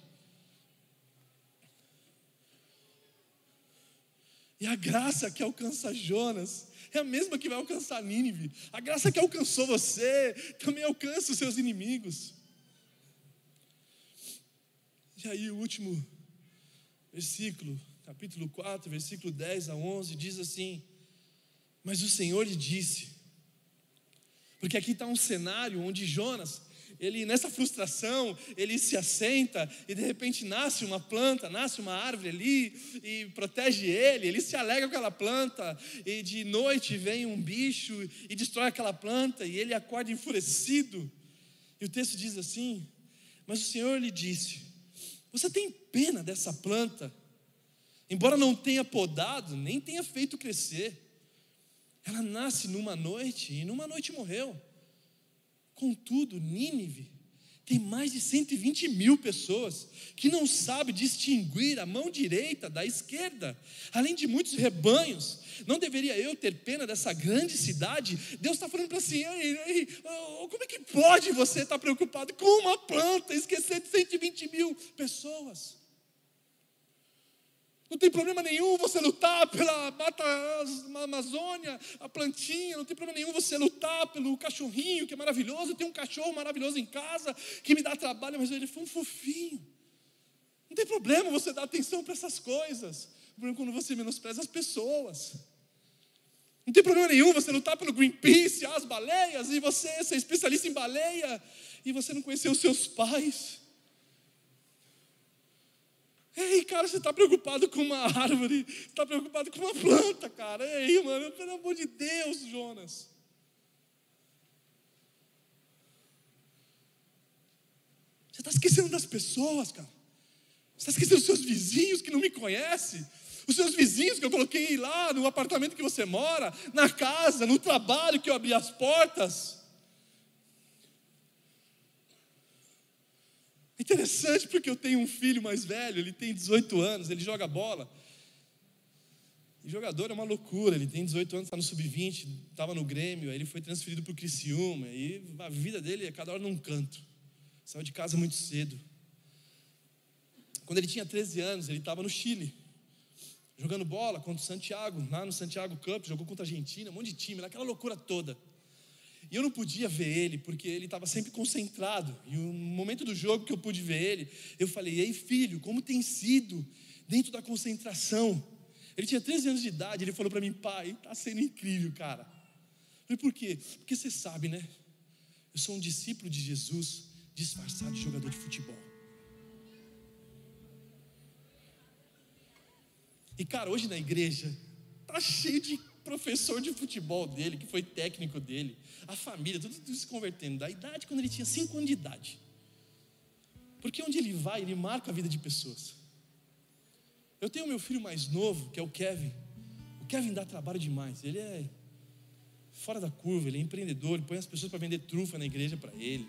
E a graça que alcança Jonas é a mesma que vai alcançar Nínive. A graça que alcançou você também alcança os seus inimigos. E aí o último versículo capítulo 4, versículo 10 a 11, diz assim: Mas o Senhor lhe disse, porque aqui está um cenário onde Jonas, ele nessa frustração, ele se assenta e de repente nasce uma planta, nasce uma árvore ali e protege ele, ele se alegra com aquela planta e de noite vem um bicho e destrói aquela planta e ele acorda enfurecido. E o texto diz assim: Mas o Senhor lhe disse: Você tem pena dessa planta? Embora não tenha podado, nem tenha feito crescer, ela nasce numa noite e numa noite morreu. Contudo, Nínive tem mais de 120 mil pessoas que não sabe distinguir a mão direita da esquerda, além de muitos rebanhos. Não deveria eu ter pena dessa grande cidade? Deus está falando para assim: ei, ei, como é que pode você estar preocupado com uma planta, esquecer de 120 mil pessoas? Não tem problema nenhum você lutar pela mata Amazônia, a plantinha, não tem problema nenhum você lutar pelo cachorrinho, que é maravilhoso. Eu tenho um cachorro maravilhoso em casa que me dá trabalho, mas ele foi um fofinho. Não tem problema você dar atenção para essas coisas. O problema é quando você menospreza as pessoas. Não tem problema nenhum você lutar pelo Greenpeace, as baleias, e você ser especialista em baleia, e você não conhecer os seus pais. Ei, cara, você está preocupado com uma árvore, está preocupado com uma planta, cara. Ei, mano, pelo amor de Deus, Jonas. Você está esquecendo das pessoas, cara. Você está esquecendo dos seus vizinhos que não me conhecem. Os seus vizinhos que eu coloquei lá no apartamento que você mora, na casa, no trabalho que eu abri as portas. Interessante porque eu tenho um filho mais velho, ele tem 18 anos, ele joga bola. E jogador é uma loucura, ele tem 18 anos, está no sub-20, estava no Grêmio, aí ele foi transferido para o Criciúma, e a vida dele é cada hora num canto. Saiu de casa muito cedo. Quando ele tinha 13 anos, ele estava no Chile, jogando bola contra o Santiago, lá no Santiago Cup, jogou contra a Argentina, um monte de time, naquela loucura toda. E eu não podia ver ele, porque ele estava sempre concentrado. E no momento do jogo que eu pude ver ele, eu falei: Ei, filho, como tem sido dentro da concentração? Ele tinha 13 anos de idade, ele falou para mim: Pai, está sendo incrível, cara. Eu falei: Por quê? Porque você sabe, né? Eu sou um discípulo de Jesus, disfarçado de jogador de futebol. E, cara, hoje na igreja, tá cheio de professor de futebol dele, que foi técnico dele, a família, tudo, tudo se convertendo, da idade quando ele tinha 5 anos de idade. Porque onde ele vai, ele marca a vida de pessoas. Eu tenho meu filho mais novo, que é o Kevin. O Kevin dá trabalho demais. Ele é fora da curva, ele é empreendedor, ele põe as pessoas para vender trufa na igreja para ele.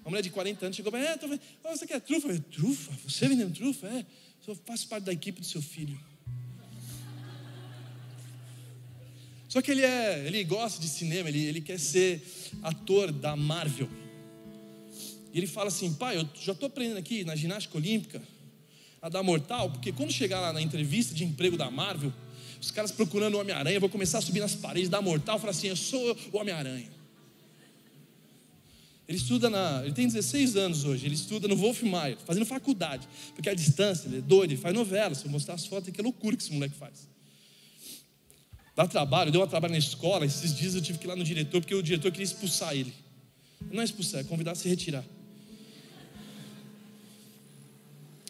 Uma mulher de 40 anos chegou para é, oh, você quer trufa? Eu, trufa? Você vendendo trufa? É, eu faço parte da equipe do seu filho. Só que ele é, ele gosta de cinema, ele, ele quer ser ator da Marvel. E ele fala assim, pai, eu já estou aprendendo aqui na ginástica olímpica a dar mortal, porque quando chegar lá na entrevista de emprego da Marvel, os caras procurando o Homem-Aranha, vou começar a subir nas paredes, dar mortal, falar assim, eu sou o Homem-Aranha. Ele estuda na. Ele tem 16 anos hoje, ele estuda no Wolf Mayer, fazendo faculdade. Porque a distância, ele é doido, ele faz novela. Se eu mostrar as fotos, que loucura que esse moleque faz. Dá trabalho, deu um trabalho na escola. Esses dias eu tive que ir lá no diretor, porque o diretor queria expulsar ele. Não é expulsar, é convidar a se retirar.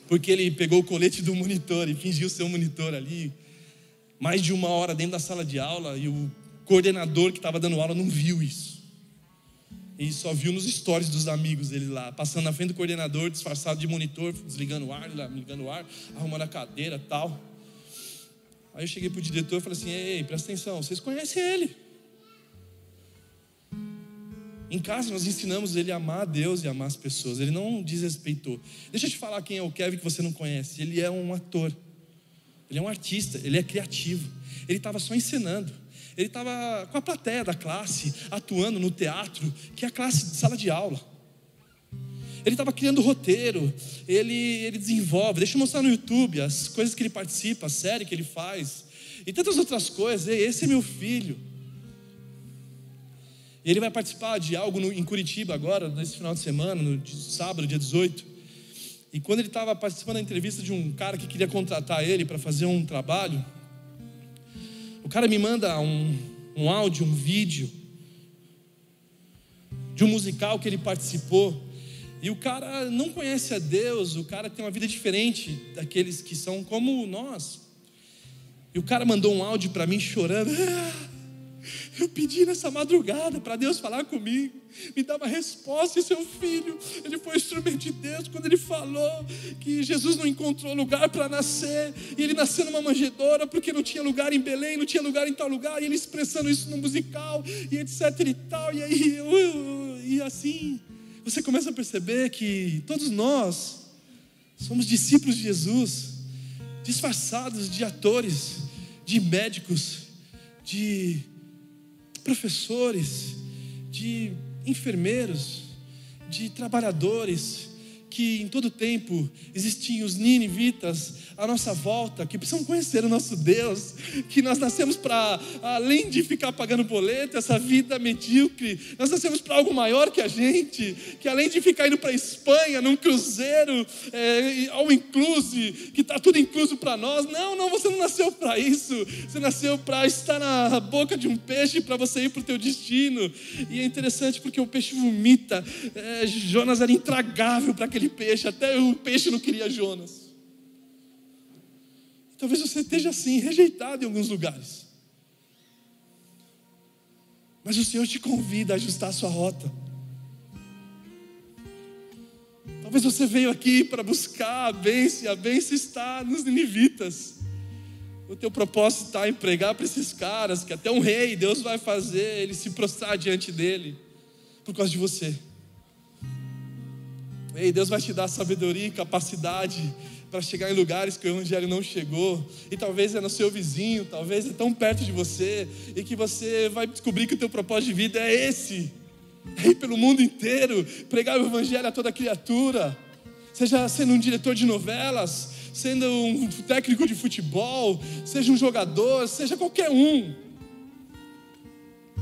Porque ele pegou o colete do monitor e fingiu ser um monitor ali. Mais de uma hora dentro da sala de aula e o coordenador que estava dando aula não viu isso. E só viu nos stories dos amigos ele lá, passando na frente do coordenador, disfarçado de monitor, desligando o ar, ligando o ar, arrumando a cadeira tal. Aí eu cheguei para o diretor e falei assim: Ei, presta atenção, vocês conhecem ele. Em casa nós ensinamos ele a amar a Deus e amar as pessoas. Ele não desrespeitou. Deixa eu te falar quem é o Kevin que você não conhece. Ele é um ator. Ele é um artista, ele é criativo. Ele estava só ensinando. Ele estava com a plateia da classe, atuando no teatro, que é a classe de sala de aula. Ele estava criando roteiro, ele, ele desenvolve. Deixa eu mostrar no YouTube as coisas que ele participa, a série que ele faz, e tantas outras coisas. Esse é meu filho. Ele vai participar de algo no, em Curitiba agora, nesse final de semana, no sábado, dia 18. E quando ele estava participando da entrevista de um cara que queria contratar ele para fazer um trabalho, o cara me manda um, um áudio, um vídeo de um musical que ele participou. E o cara não conhece a Deus, o cara tem uma vida diferente daqueles que são como nós. E o cara mandou um áudio para mim chorando. Ah, eu pedi nessa madrugada para Deus falar comigo, me dar uma resposta. E seu filho, ele foi instrumento de Deus quando ele falou que Jesus não encontrou lugar para nascer, e ele nasceu numa manjedoura porque não tinha lugar em Belém, não tinha lugar em tal lugar, e ele expressando isso no musical, e etc e tal. E aí, uh, e assim, você começa a perceber que todos nós somos discípulos de Jesus, disfarçados de atores, de médicos, de professores, de enfermeiros, de trabalhadores, que em todo tempo existiam os ninivitas à nossa volta, que precisam conhecer o nosso Deus, que nós nascemos para, além de ficar pagando boleto, essa vida medíocre, nós nascemos para algo maior que a gente, que além de ficar indo para a Espanha, num cruzeiro, é, ao inclusive, que está tudo incluso para nós, não, não, você não nasceu para isso, você nasceu para estar na boca de um peixe, para você ir para o teu destino, e é interessante porque o peixe vomita, é, Jonas era intragável para aquele peixe, até o peixe não queria Jonas. Talvez você esteja assim, rejeitado em alguns lugares. Mas o Senhor te convida a ajustar a sua rota. Talvez você veio aqui para buscar a bênção, a bênção está nos ninivitas. O teu propósito está em pregar para esses caras, que até um rei, Deus vai fazer ele se prostrar diante dele, por causa de você. Ei, Deus vai te dar sabedoria e capacidade para chegar em lugares que o Evangelho não chegou, e talvez é no seu vizinho, talvez é tão perto de você, e que você vai descobrir que o teu propósito de vida é esse: é ir pelo mundo inteiro, pregar o Evangelho a toda criatura, seja sendo um diretor de novelas, sendo um técnico de futebol, seja um jogador, seja qualquer um.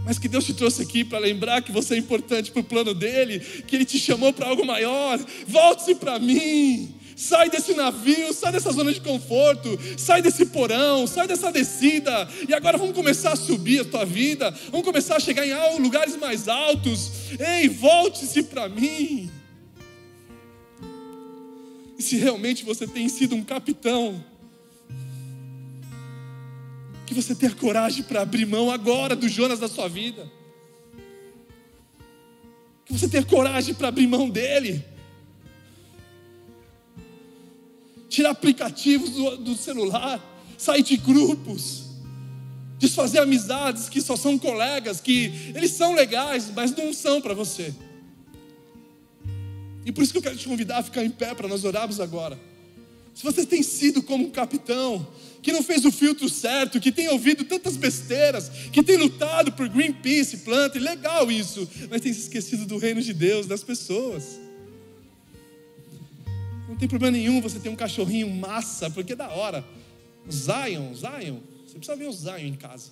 Mas que Deus te trouxe aqui para lembrar que você é importante para o plano dele, que ele te chamou para algo maior. Volte-se para mim. Sai desse navio, sai dessa zona de conforto, sai desse porão, sai dessa descida, e agora vamos começar a subir a tua vida, vamos começar a chegar em lugares mais altos. Ei, volte-se para mim. E se realmente você tem sido um capitão, que você tenha coragem para abrir mão agora do Jonas da sua vida. Que você tenha coragem para abrir mão dele tirar aplicativos do, do celular, sair de grupos, desfazer amizades que só são colegas, que eles são legais, mas não são para você. E por isso que eu quero te convidar a ficar em pé para nós orarmos agora. Se você tem sido como um capitão, que não fez o filtro certo, que tem ouvido tantas besteiras, que tem lutado por Greenpeace, planta, legal isso, mas tem se esquecido do reino de Deus, das pessoas. Não tem problema nenhum você ter um cachorrinho massa, porque é da hora. Zion, Zion, você precisa ver o Zion em casa.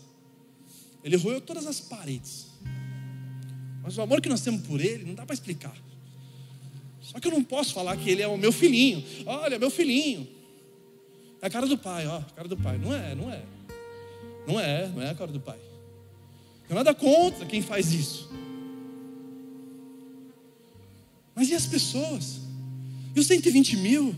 Ele roeu todas as paredes. Mas o amor que nós temos por ele não dá para explicar. Só que eu não posso falar que ele é o meu filhinho. Olha, meu filhinho. É a cara do pai, ó, a cara do pai. Não é, não é. Não é, não é a cara do pai. Não nada contra quem faz isso. Mas e as pessoas? E os 120 mil?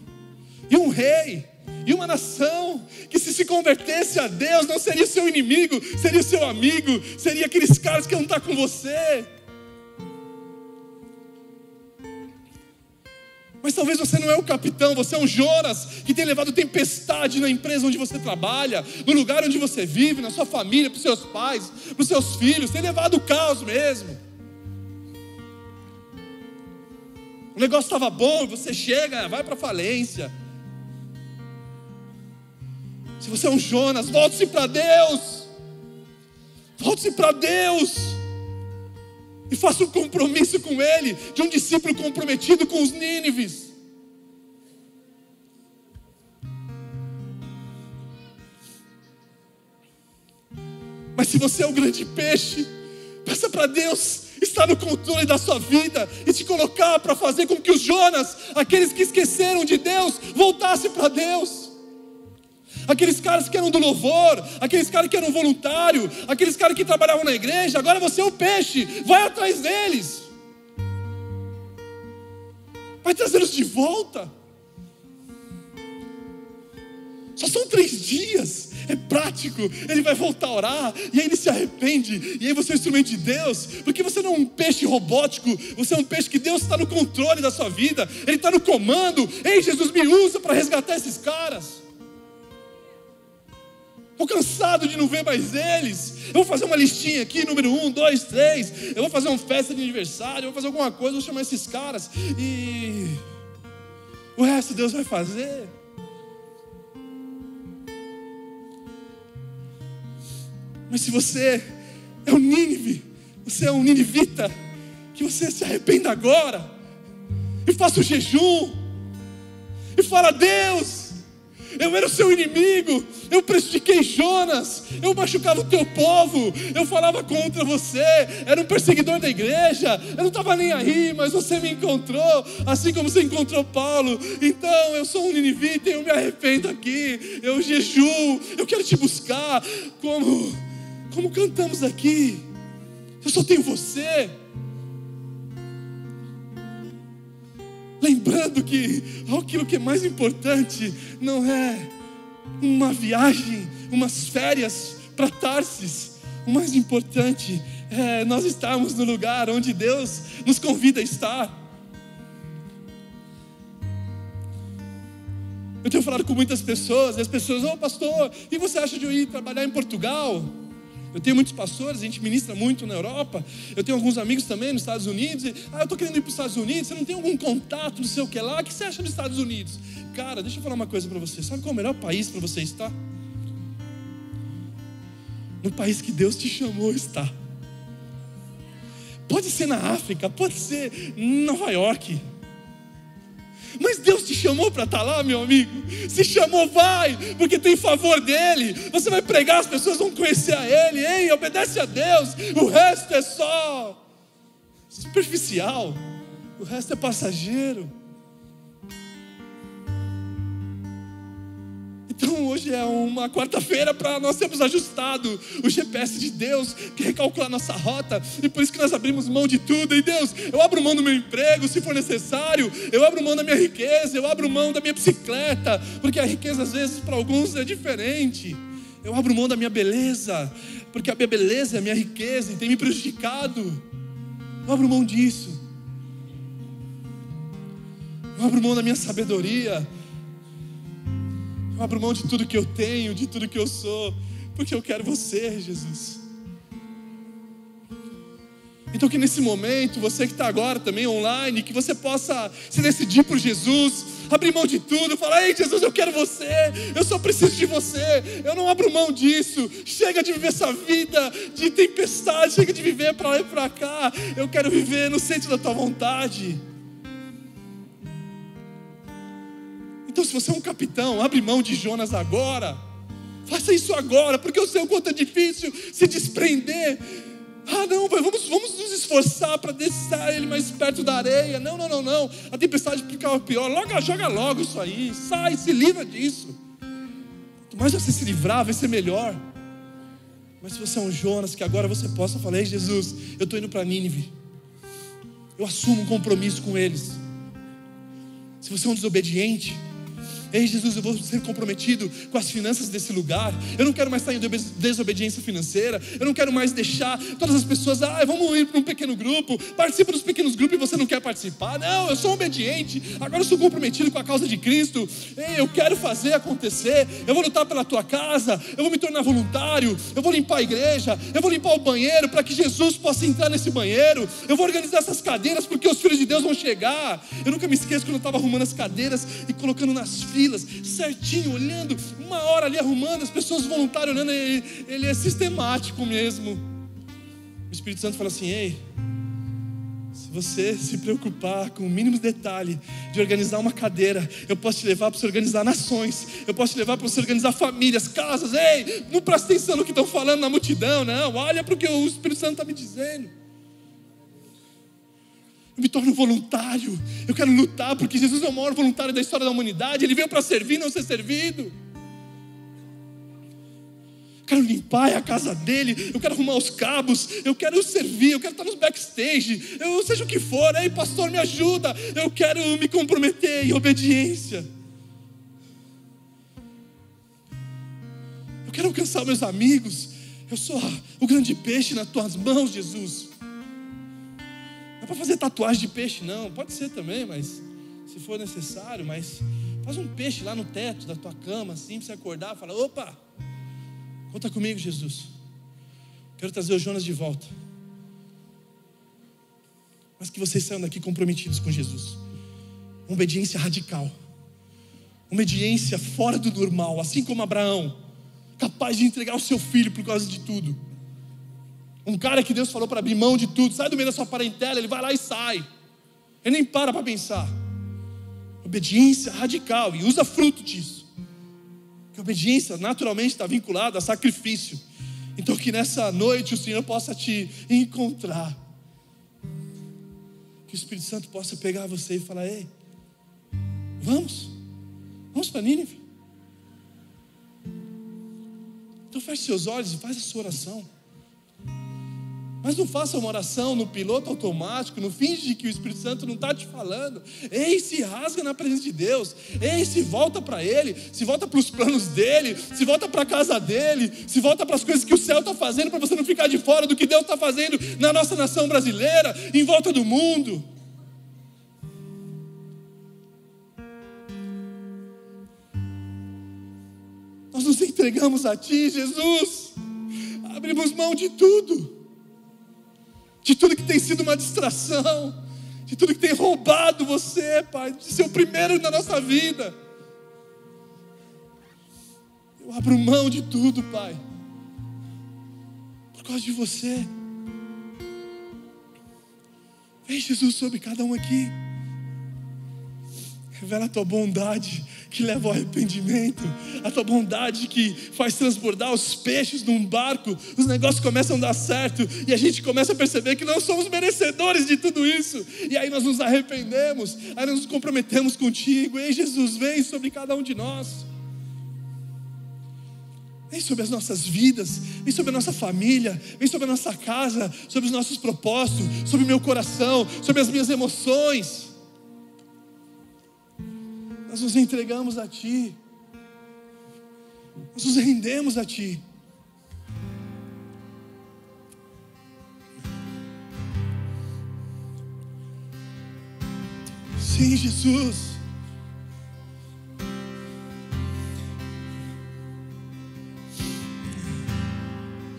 E um rei? E uma nação que se se convertesse a Deus não seria seu inimigo, seria seu amigo, seria aqueles caras que não estão tá com você. Mas talvez você não é o capitão, você é um Jonas que tem levado tempestade na empresa onde você trabalha, no lugar onde você vive, na sua família, para os seus pais, para os seus filhos, tem levado o caos mesmo. O negócio estava bom, você chega, vai para falência. Se você é um Jonas, volte-se para Deus. Volte-se para Deus. E faça um compromisso com Ele, de um discípulo comprometido com os Nínives. Mas se você é o grande peixe, peça para Deus estar no controle da sua vida e te colocar para fazer com que os Jonas, aqueles que esqueceram de Deus, voltassem para Deus. Aqueles caras que eram do louvor, aqueles caras que eram voluntário, aqueles caras que trabalhavam na igreja, agora você é o peixe, vai atrás deles. Vai trazê-los de volta. Só são três dias, é prático. Ele vai voltar a orar, e aí ele se arrepende, e aí você é um instrumento de Deus, porque você não é um peixe robótico, você é um peixe que Deus está no controle da sua vida, Ele está no comando. Ei, Jesus, me usa para resgatar esses caras. Estou cansado de não ver mais eles. Eu vou fazer uma listinha aqui, número um, dois, três. Eu vou fazer uma festa de aniversário, eu vou fazer alguma coisa, vou chamar esses caras. E o resto Deus vai fazer. Mas se você é um Nínive, você é um Ninivita, que você se arrependa agora e faça o jejum e fala: Deus, eu era o seu inimigo, eu prejudiquei Jonas, eu machucava o teu povo, eu falava contra você, era um perseguidor da igreja, eu não estava nem aí, mas você me encontrou, assim como você encontrou Paulo. Então eu sou um ninivita e eu me arrependo aqui, eu jejuo, eu quero te buscar, como, como cantamos aqui. Eu só tenho você. Lembrando que aquilo que é mais importante não é uma viagem, umas férias para Tarsis. O mais importante é nós estarmos no lugar onde Deus nos convida a estar. Eu tenho falado com muitas pessoas, e as pessoas, ô oh, pastor, que você acha de eu ir trabalhar em Portugal? Eu tenho muitos pastores, a gente ministra muito na Europa. Eu tenho alguns amigos também nos Estados Unidos. E, ah, eu estou querendo ir para os Estados Unidos. Você não tem algum contato, não sei o que lá? O que você acha dos Estados Unidos? Cara, deixa eu falar uma coisa para você. Sabe qual é o melhor país para você estar? No país que Deus te chamou estar. Pode ser na África, pode ser em Nova York mas Deus te chamou para estar tá lá, meu amigo. Se chamou, vai, porque tem favor dele. Você vai pregar, as pessoas vão conhecer a Ele. Ei, obedece a Deus. O resto é só superficial. O resto é passageiro. Então hoje é uma quarta-feira para nós termos ajustado o GPS de Deus, que recalcula a nossa rota, e por isso que nós abrimos mão de tudo. E Deus, eu abro mão do meu emprego, se for necessário, eu abro mão da minha riqueza, eu abro mão da minha bicicleta, porque a riqueza às vezes para alguns é diferente. Eu abro mão da minha beleza, porque a minha beleza é a minha riqueza e tem me prejudicado. Eu abro mão disso. Eu abro mão da minha sabedoria, eu abro mão de tudo que eu tenho, de tudo que eu sou, porque eu quero você, Jesus. Então, que nesse momento, você que está agora também online, que você possa se decidir por Jesus, abrir mão de tudo, falar: Ei, Jesus, eu quero você, eu só preciso de você, eu não abro mão disso. Chega de viver essa vida de tempestade, chega de viver para lá e para cá. Eu quero viver no centro da tua vontade. Então, se você é um capitão, abre mão de Jonas agora. Faça isso agora, porque eu sei o quanto é difícil se desprender. Ah, não, vamos, vamos nos esforçar para deixar ele mais perto da areia. Não, não, não, não. A tempestade fica pior. Logo, joga logo isso aí. Sai, se livra disso. Quanto mais você se livrar, vai ser melhor. Mas se você é um Jonas, que agora você possa falar: Ei, Jesus, eu estou indo para Nínive. Eu assumo um compromisso com eles. Se você é um desobediente, Ei, Jesus, eu vou ser comprometido com as finanças desse lugar. Eu não quero mais estar em desobediência financeira. Eu não quero mais deixar todas as pessoas, ah, vamos ir para um pequeno grupo. Participa dos pequenos grupos e você não quer participar. Não, eu sou obediente. Agora eu sou comprometido com a causa de Cristo. Ei, eu quero fazer acontecer. Eu vou lutar pela tua casa. Eu vou me tornar voluntário. Eu vou limpar a igreja. Eu vou limpar o banheiro para que Jesus possa entrar nesse banheiro. Eu vou organizar essas cadeiras porque os filhos de Deus vão chegar. Eu nunca me esqueço quando eu estava arrumando as cadeiras e colocando nas filas filas, certinho, olhando, uma hora ali arrumando, as pessoas voluntárias olhando, ele, ele é sistemático mesmo. O Espírito Santo fala assim: ei, se você se preocupar com o mínimo detalhe de organizar uma cadeira, eu posso te levar para você organizar nações, eu posso te levar para você organizar famílias, casas. Ei, não presta atenção no que estão falando na multidão, não. Olha para o que o Espírito Santo está me dizendo. Me torno voluntário. Eu quero lutar, porque Jesus é o maior voluntário da história da humanidade. Ele veio para servir, não ser servido. Eu quero limpar a casa dele. Eu quero arrumar os cabos. Eu quero servir. Eu quero estar nos backstage. Eu seja o que for. Ei, pastor, me ajuda. Eu quero me comprometer em obediência. Eu quero alcançar meus amigos. Eu sou o grande peixe nas tuas mãos, Jesus. Não é para fazer tatuagem de peixe, não. Pode ser também, mas se for necessário, mas faz um peixe lá no teto da tua cama, assim, para você acordar, fala, opa, conta comigo, Jesus. Quero trazer o Jonas de volta. Mas que vocês saiam daqui comprometidos com Jesus. Uma obediência radical. Uma obediência fora do normal, assim como Abraão, capaz de entregar o seu filho por causa de tudo. Um cara que Deus falou para abrir mão de tudo, sai do meio da sua parentela, ele vai lá e sai. Ele nem para para pensar. Obediência radical e usa fruto disso. Que obediência naturalmente está vinculada a sacrifício. Então que nessa noite o Senhor possa te encontrar. Que o Espírito Santo possa pegar você e falar: Ei, vamos, vamos para Nínive. Então feche seus olhos e faz a sua oração. Mas não faça uma oração no piloto automático, não finge que o Espírito Santo não está te falando. Ei, se rasga na presença de Deus. Ei, se volta para Ele, se volta para os planos dele, se volta para a casa dele, se volta para as coisas que o céu está fazendo, para você não ficar de fora do que Deus está fazendo na nossa nação brasileira, em volta do mundo. Nós nos entregamos a Ti, Jesus. Abrimos mão de tudo de tudo que tem sido uma distração, de tudo que tem roubado você, Pai, de ser o primeiro na nossa vida. Eu abro mão de tudo, Pai, por causa de você. Vem, Jesus, sobre cada um aqui. Revela a tua bondade que leva ao arrependimento, a tua bondade que faz transbordar os peixes num barco, os negócios começam a dar certo e a gente começa a perceber que não somos merecedores de tudo isso, e aí nós nos arrependemos, aí nós nos comprometemos contigo. Ei, Jesus, vem sobre cada um de nós. Vem sobre as nossas vidas, vem sobre a nossa família, vem sobre a nossa casa, sobre os nossos propósitos, sobre o meu coração, sobre as minhas emoções. Nós nos entregamos a Ti. Nós nos rendemos a Ti. Sim, Jesus.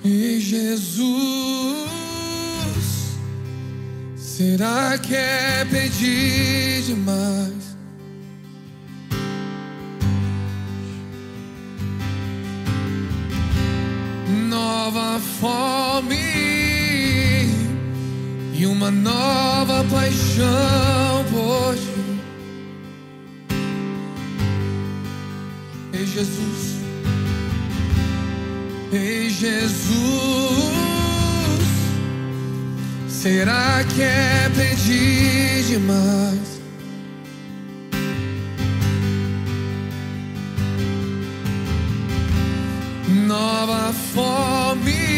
E Jesus, será que é pedir demais? Fome e uma nova paixão por ti. Ei Jesus, ei Jesus, será que é pedir demais? nova fome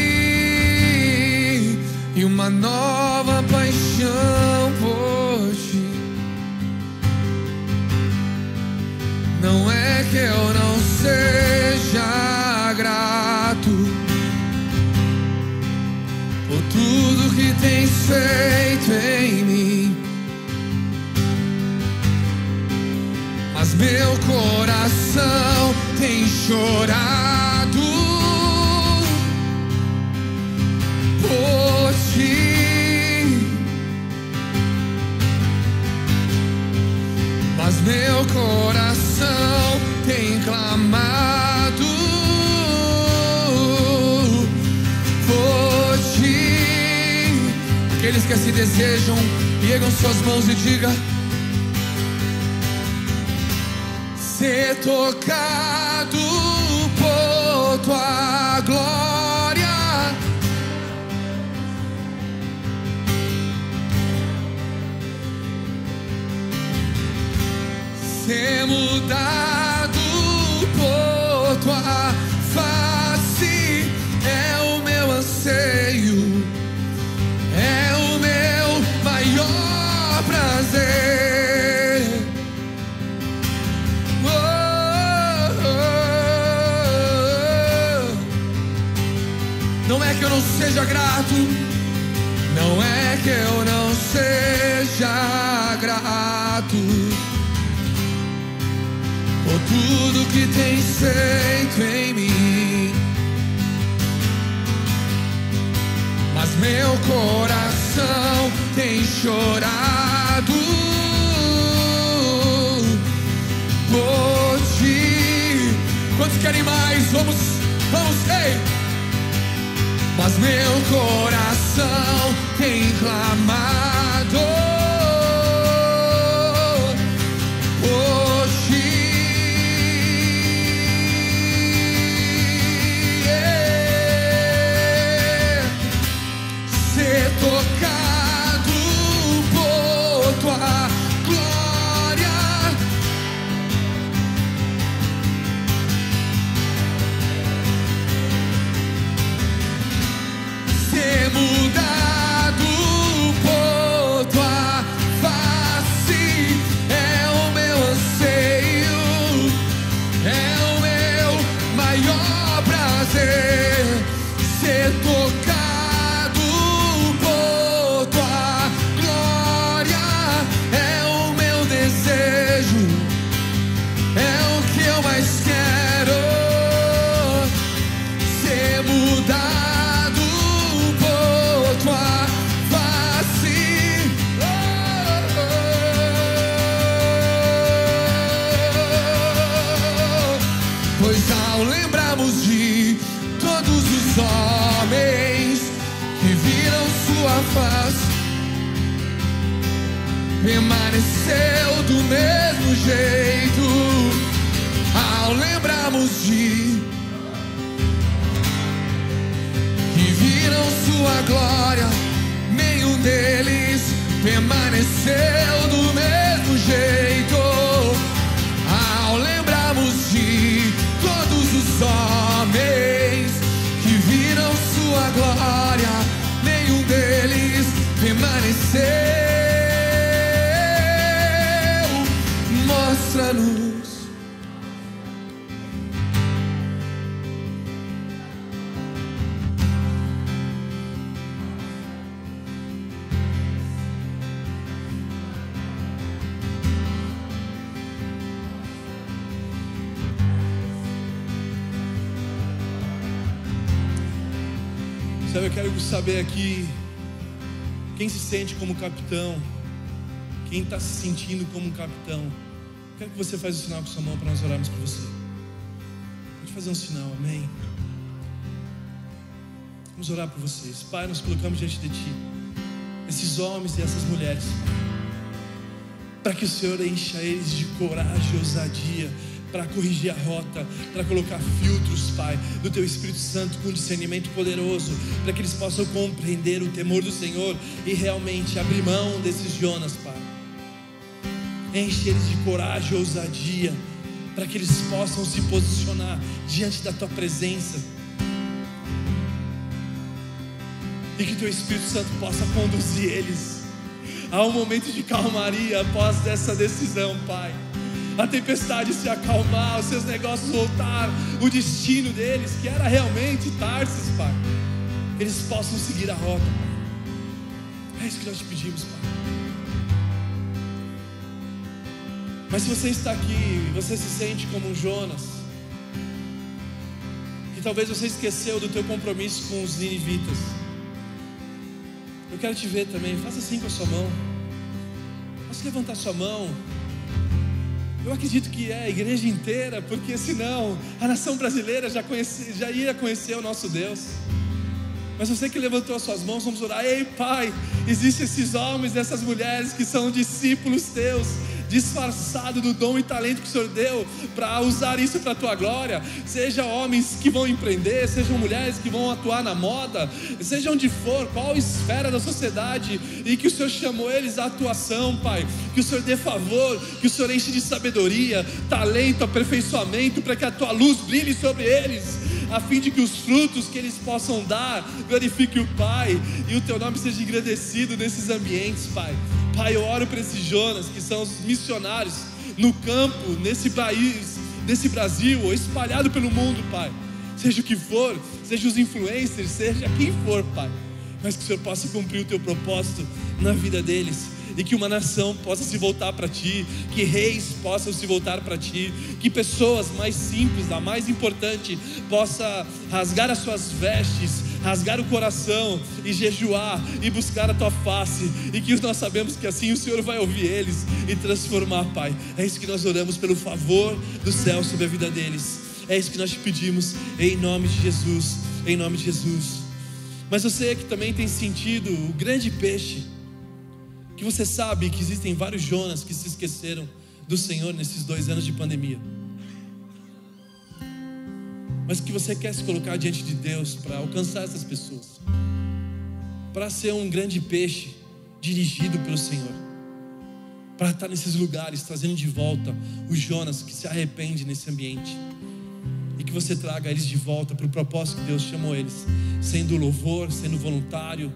uma nova paixão por ti. Não é que eu não seja grato por tudo que tens feito em mim. Mas meu coração tem chorado coração tem clamado por ti. Aqueles que assim desejam, ergam suas mãos e diga ser tocado Ser mudado por tua face é o meu anseio, é o meu maior prazer. Oh, oh, oh. Não é que eu não seja grato, tudo que tens feito em mim. Mas meu coração tem chorado por ti. Quantos querem mais? Vamos, vamos, ei! Mas meu coração tem clamado permaneceu do mesmo jeito. Ao lembrarmos de que viram sua glória, nenhum deles permaneceu do mesmo jeito. Ao lembrarmos de todos os homens que viram sua glória, nenhum deles permaneceu. Mostra-nos. Sabe, eu quero saber aqui quem se sente como capitão, quem está se sentindo como capitão. Quero que você faça o sinal com sua mão para nós orarmos por você. Pode fazer um sinal, amém? Vamos orar por vocês. Pai, nós colocamos diante de Ti esses homens e essas mulheres, para que o Senhor encha eles de coragem e ousadia para corrigir a rota, para colocar filtros, Pai, do Teu Espírito Santo com discernimento poderoso, para que eles possam compreender o temor do Senhor e realmente abrir mão desses Jonas, Pai. Enche eles de coragem e ousadia, para que eles possam se posicionar diante da Tua presença. E que Teu Espírito Santo possa conduzir eles a um momento de calmaria após essa decisão, Pai a tempestade se acalmar, os seus negócios voltar, o destino deles, que era realmente Tarsis, Pai, eles possam seguir a rota, Pai. É isso que nós te pedimos, Pai. Mas se você está aqui, você se sente como um Jonas, e talvez você esqueceu do teu compromisso com os ninivitas. Eu quero te ver também, faça assim com a sua mão. Posso levantar sua mão. Eu acredito que é a igreja inteira, porque senão a nação brasileira já, conhece, já ia conhecer o nosso Deus. Mas você que levantou as suas mãos, vamos orar. Ei, Pai, existem esses homens, essas mulheres que são discípulos teus, disfarçado do dom e talento que o Senhor deu para usar isso para a tua glória. Seja homens que vão empreender, sejam mulheres que vão atuar na moda, seja onde for, qual esfera da sociedade, e que o Senhor chamou eles à atuação, Pai. Que o Senhor dê favor, que o Senhor enche de sabedoria, talento, aperfeiçoamento, para que a tua luz brilhe sobre eles a fim de que os frutos que eles possam dar glorifiquem o Pai e o teu nome seja engrandecido nesses ambientes, Pai. Pai, eu oro para esses Jonas que são os missionários no campo, nesse país, nesse Brasil, ou espalhado pelo mundo, Pai. Seja o que for, seja os influencers, seja quem for, Pai. Mas que o Senhor possa cumprir o teu propósito na vida deles e que uma nação possa se voltar para ti, que reis possam se voltar para ti, que pessoas mais simples, a mais importante, possa rasgar as suas vestes, rasgar o coração e jejuar e buscar a tua face, e que nós sabemos que assim o Senhor vai ouvir eles e transformar, Pai. É isso que nós oramos pelo favor do céu sobre a vida deles. É isso que nós te pedimos em nome de Jesus, em nome de Jesus. Mas você que também tem sentido o grande peixe que você sabe que existem vários Jonas que se esqueceram do Senhor nesses dois anos de pandemia. Mas que você quer se colocar diante de Deus para alcançar essas pessoas, para ser um grande peixe dirigido pelo Senhor, para estar nesses lugares trazendo de volta os Jonas que se arrependem nesse ambiente. E que você traga eles de volta para o propósito que Deus chamou eles, sendo louvor, sendo voluntário,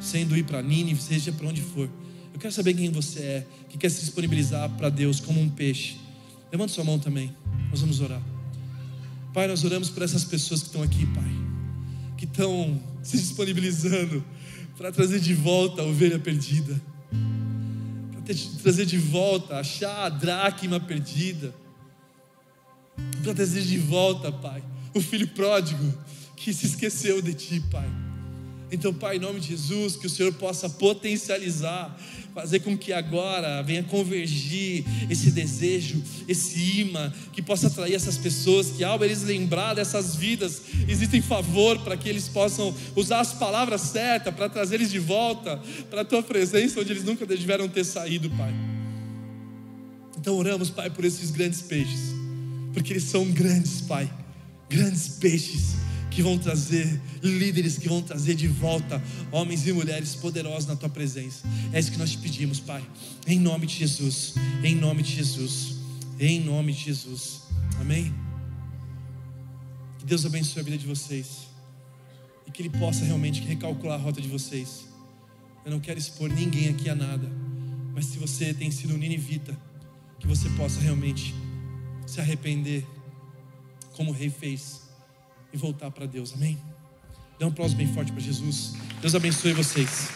sendo ir para Nínive, seja para onde for eu quero saber quem você é, que quer se disponibilizar para Deus como um peixe. Levanta sua mão também. Nós vamos orar. Pai, nós oramos por essas pessoas que estão aqui, Pai, que estão se disponibilizando para trazer de volta a ovelha perdida, para trazer de volta, achar a dracma perdida, para trazer de volta, Pai, o filho pródigo que se esqueceu de Ti, Pai. Então, Pai, em nome de Jesus, que o Senhor possa potencializar, fazer com que agora venha convergir esse desejo, esse imã, que possa atrair essas pessoas, que ao eles lembrar dessas vidas, existem favor para que eles possam usar as palavras certas para trazer eles de volta para a tua presença, onde eles nunca deveram ter saído, Pai. Então, oramos, Pai, por esses grandes peixes, porque eles são grandes, Pai, grandes peixes que vão trazer líderes que vão trazer de volta homens e mulheres poderosos na tua presença. É isso que nós te pedimos, Pai. Em nome de Jesus. Em nome de Jesus. Em nome de Jesus. Amém. Que Deus abençoe a vida de vocês. E que Ele possa realmente recalcular a rota de vocês. Eu não quero expor ninguém aqui a nada. Mas se você tem sido um ninivita, que você possa realmente se arrepender, como o rei fez e voltar para Deus. Amém? Dê um aplauso bem forte para Jesus. Deus abençoe vocês.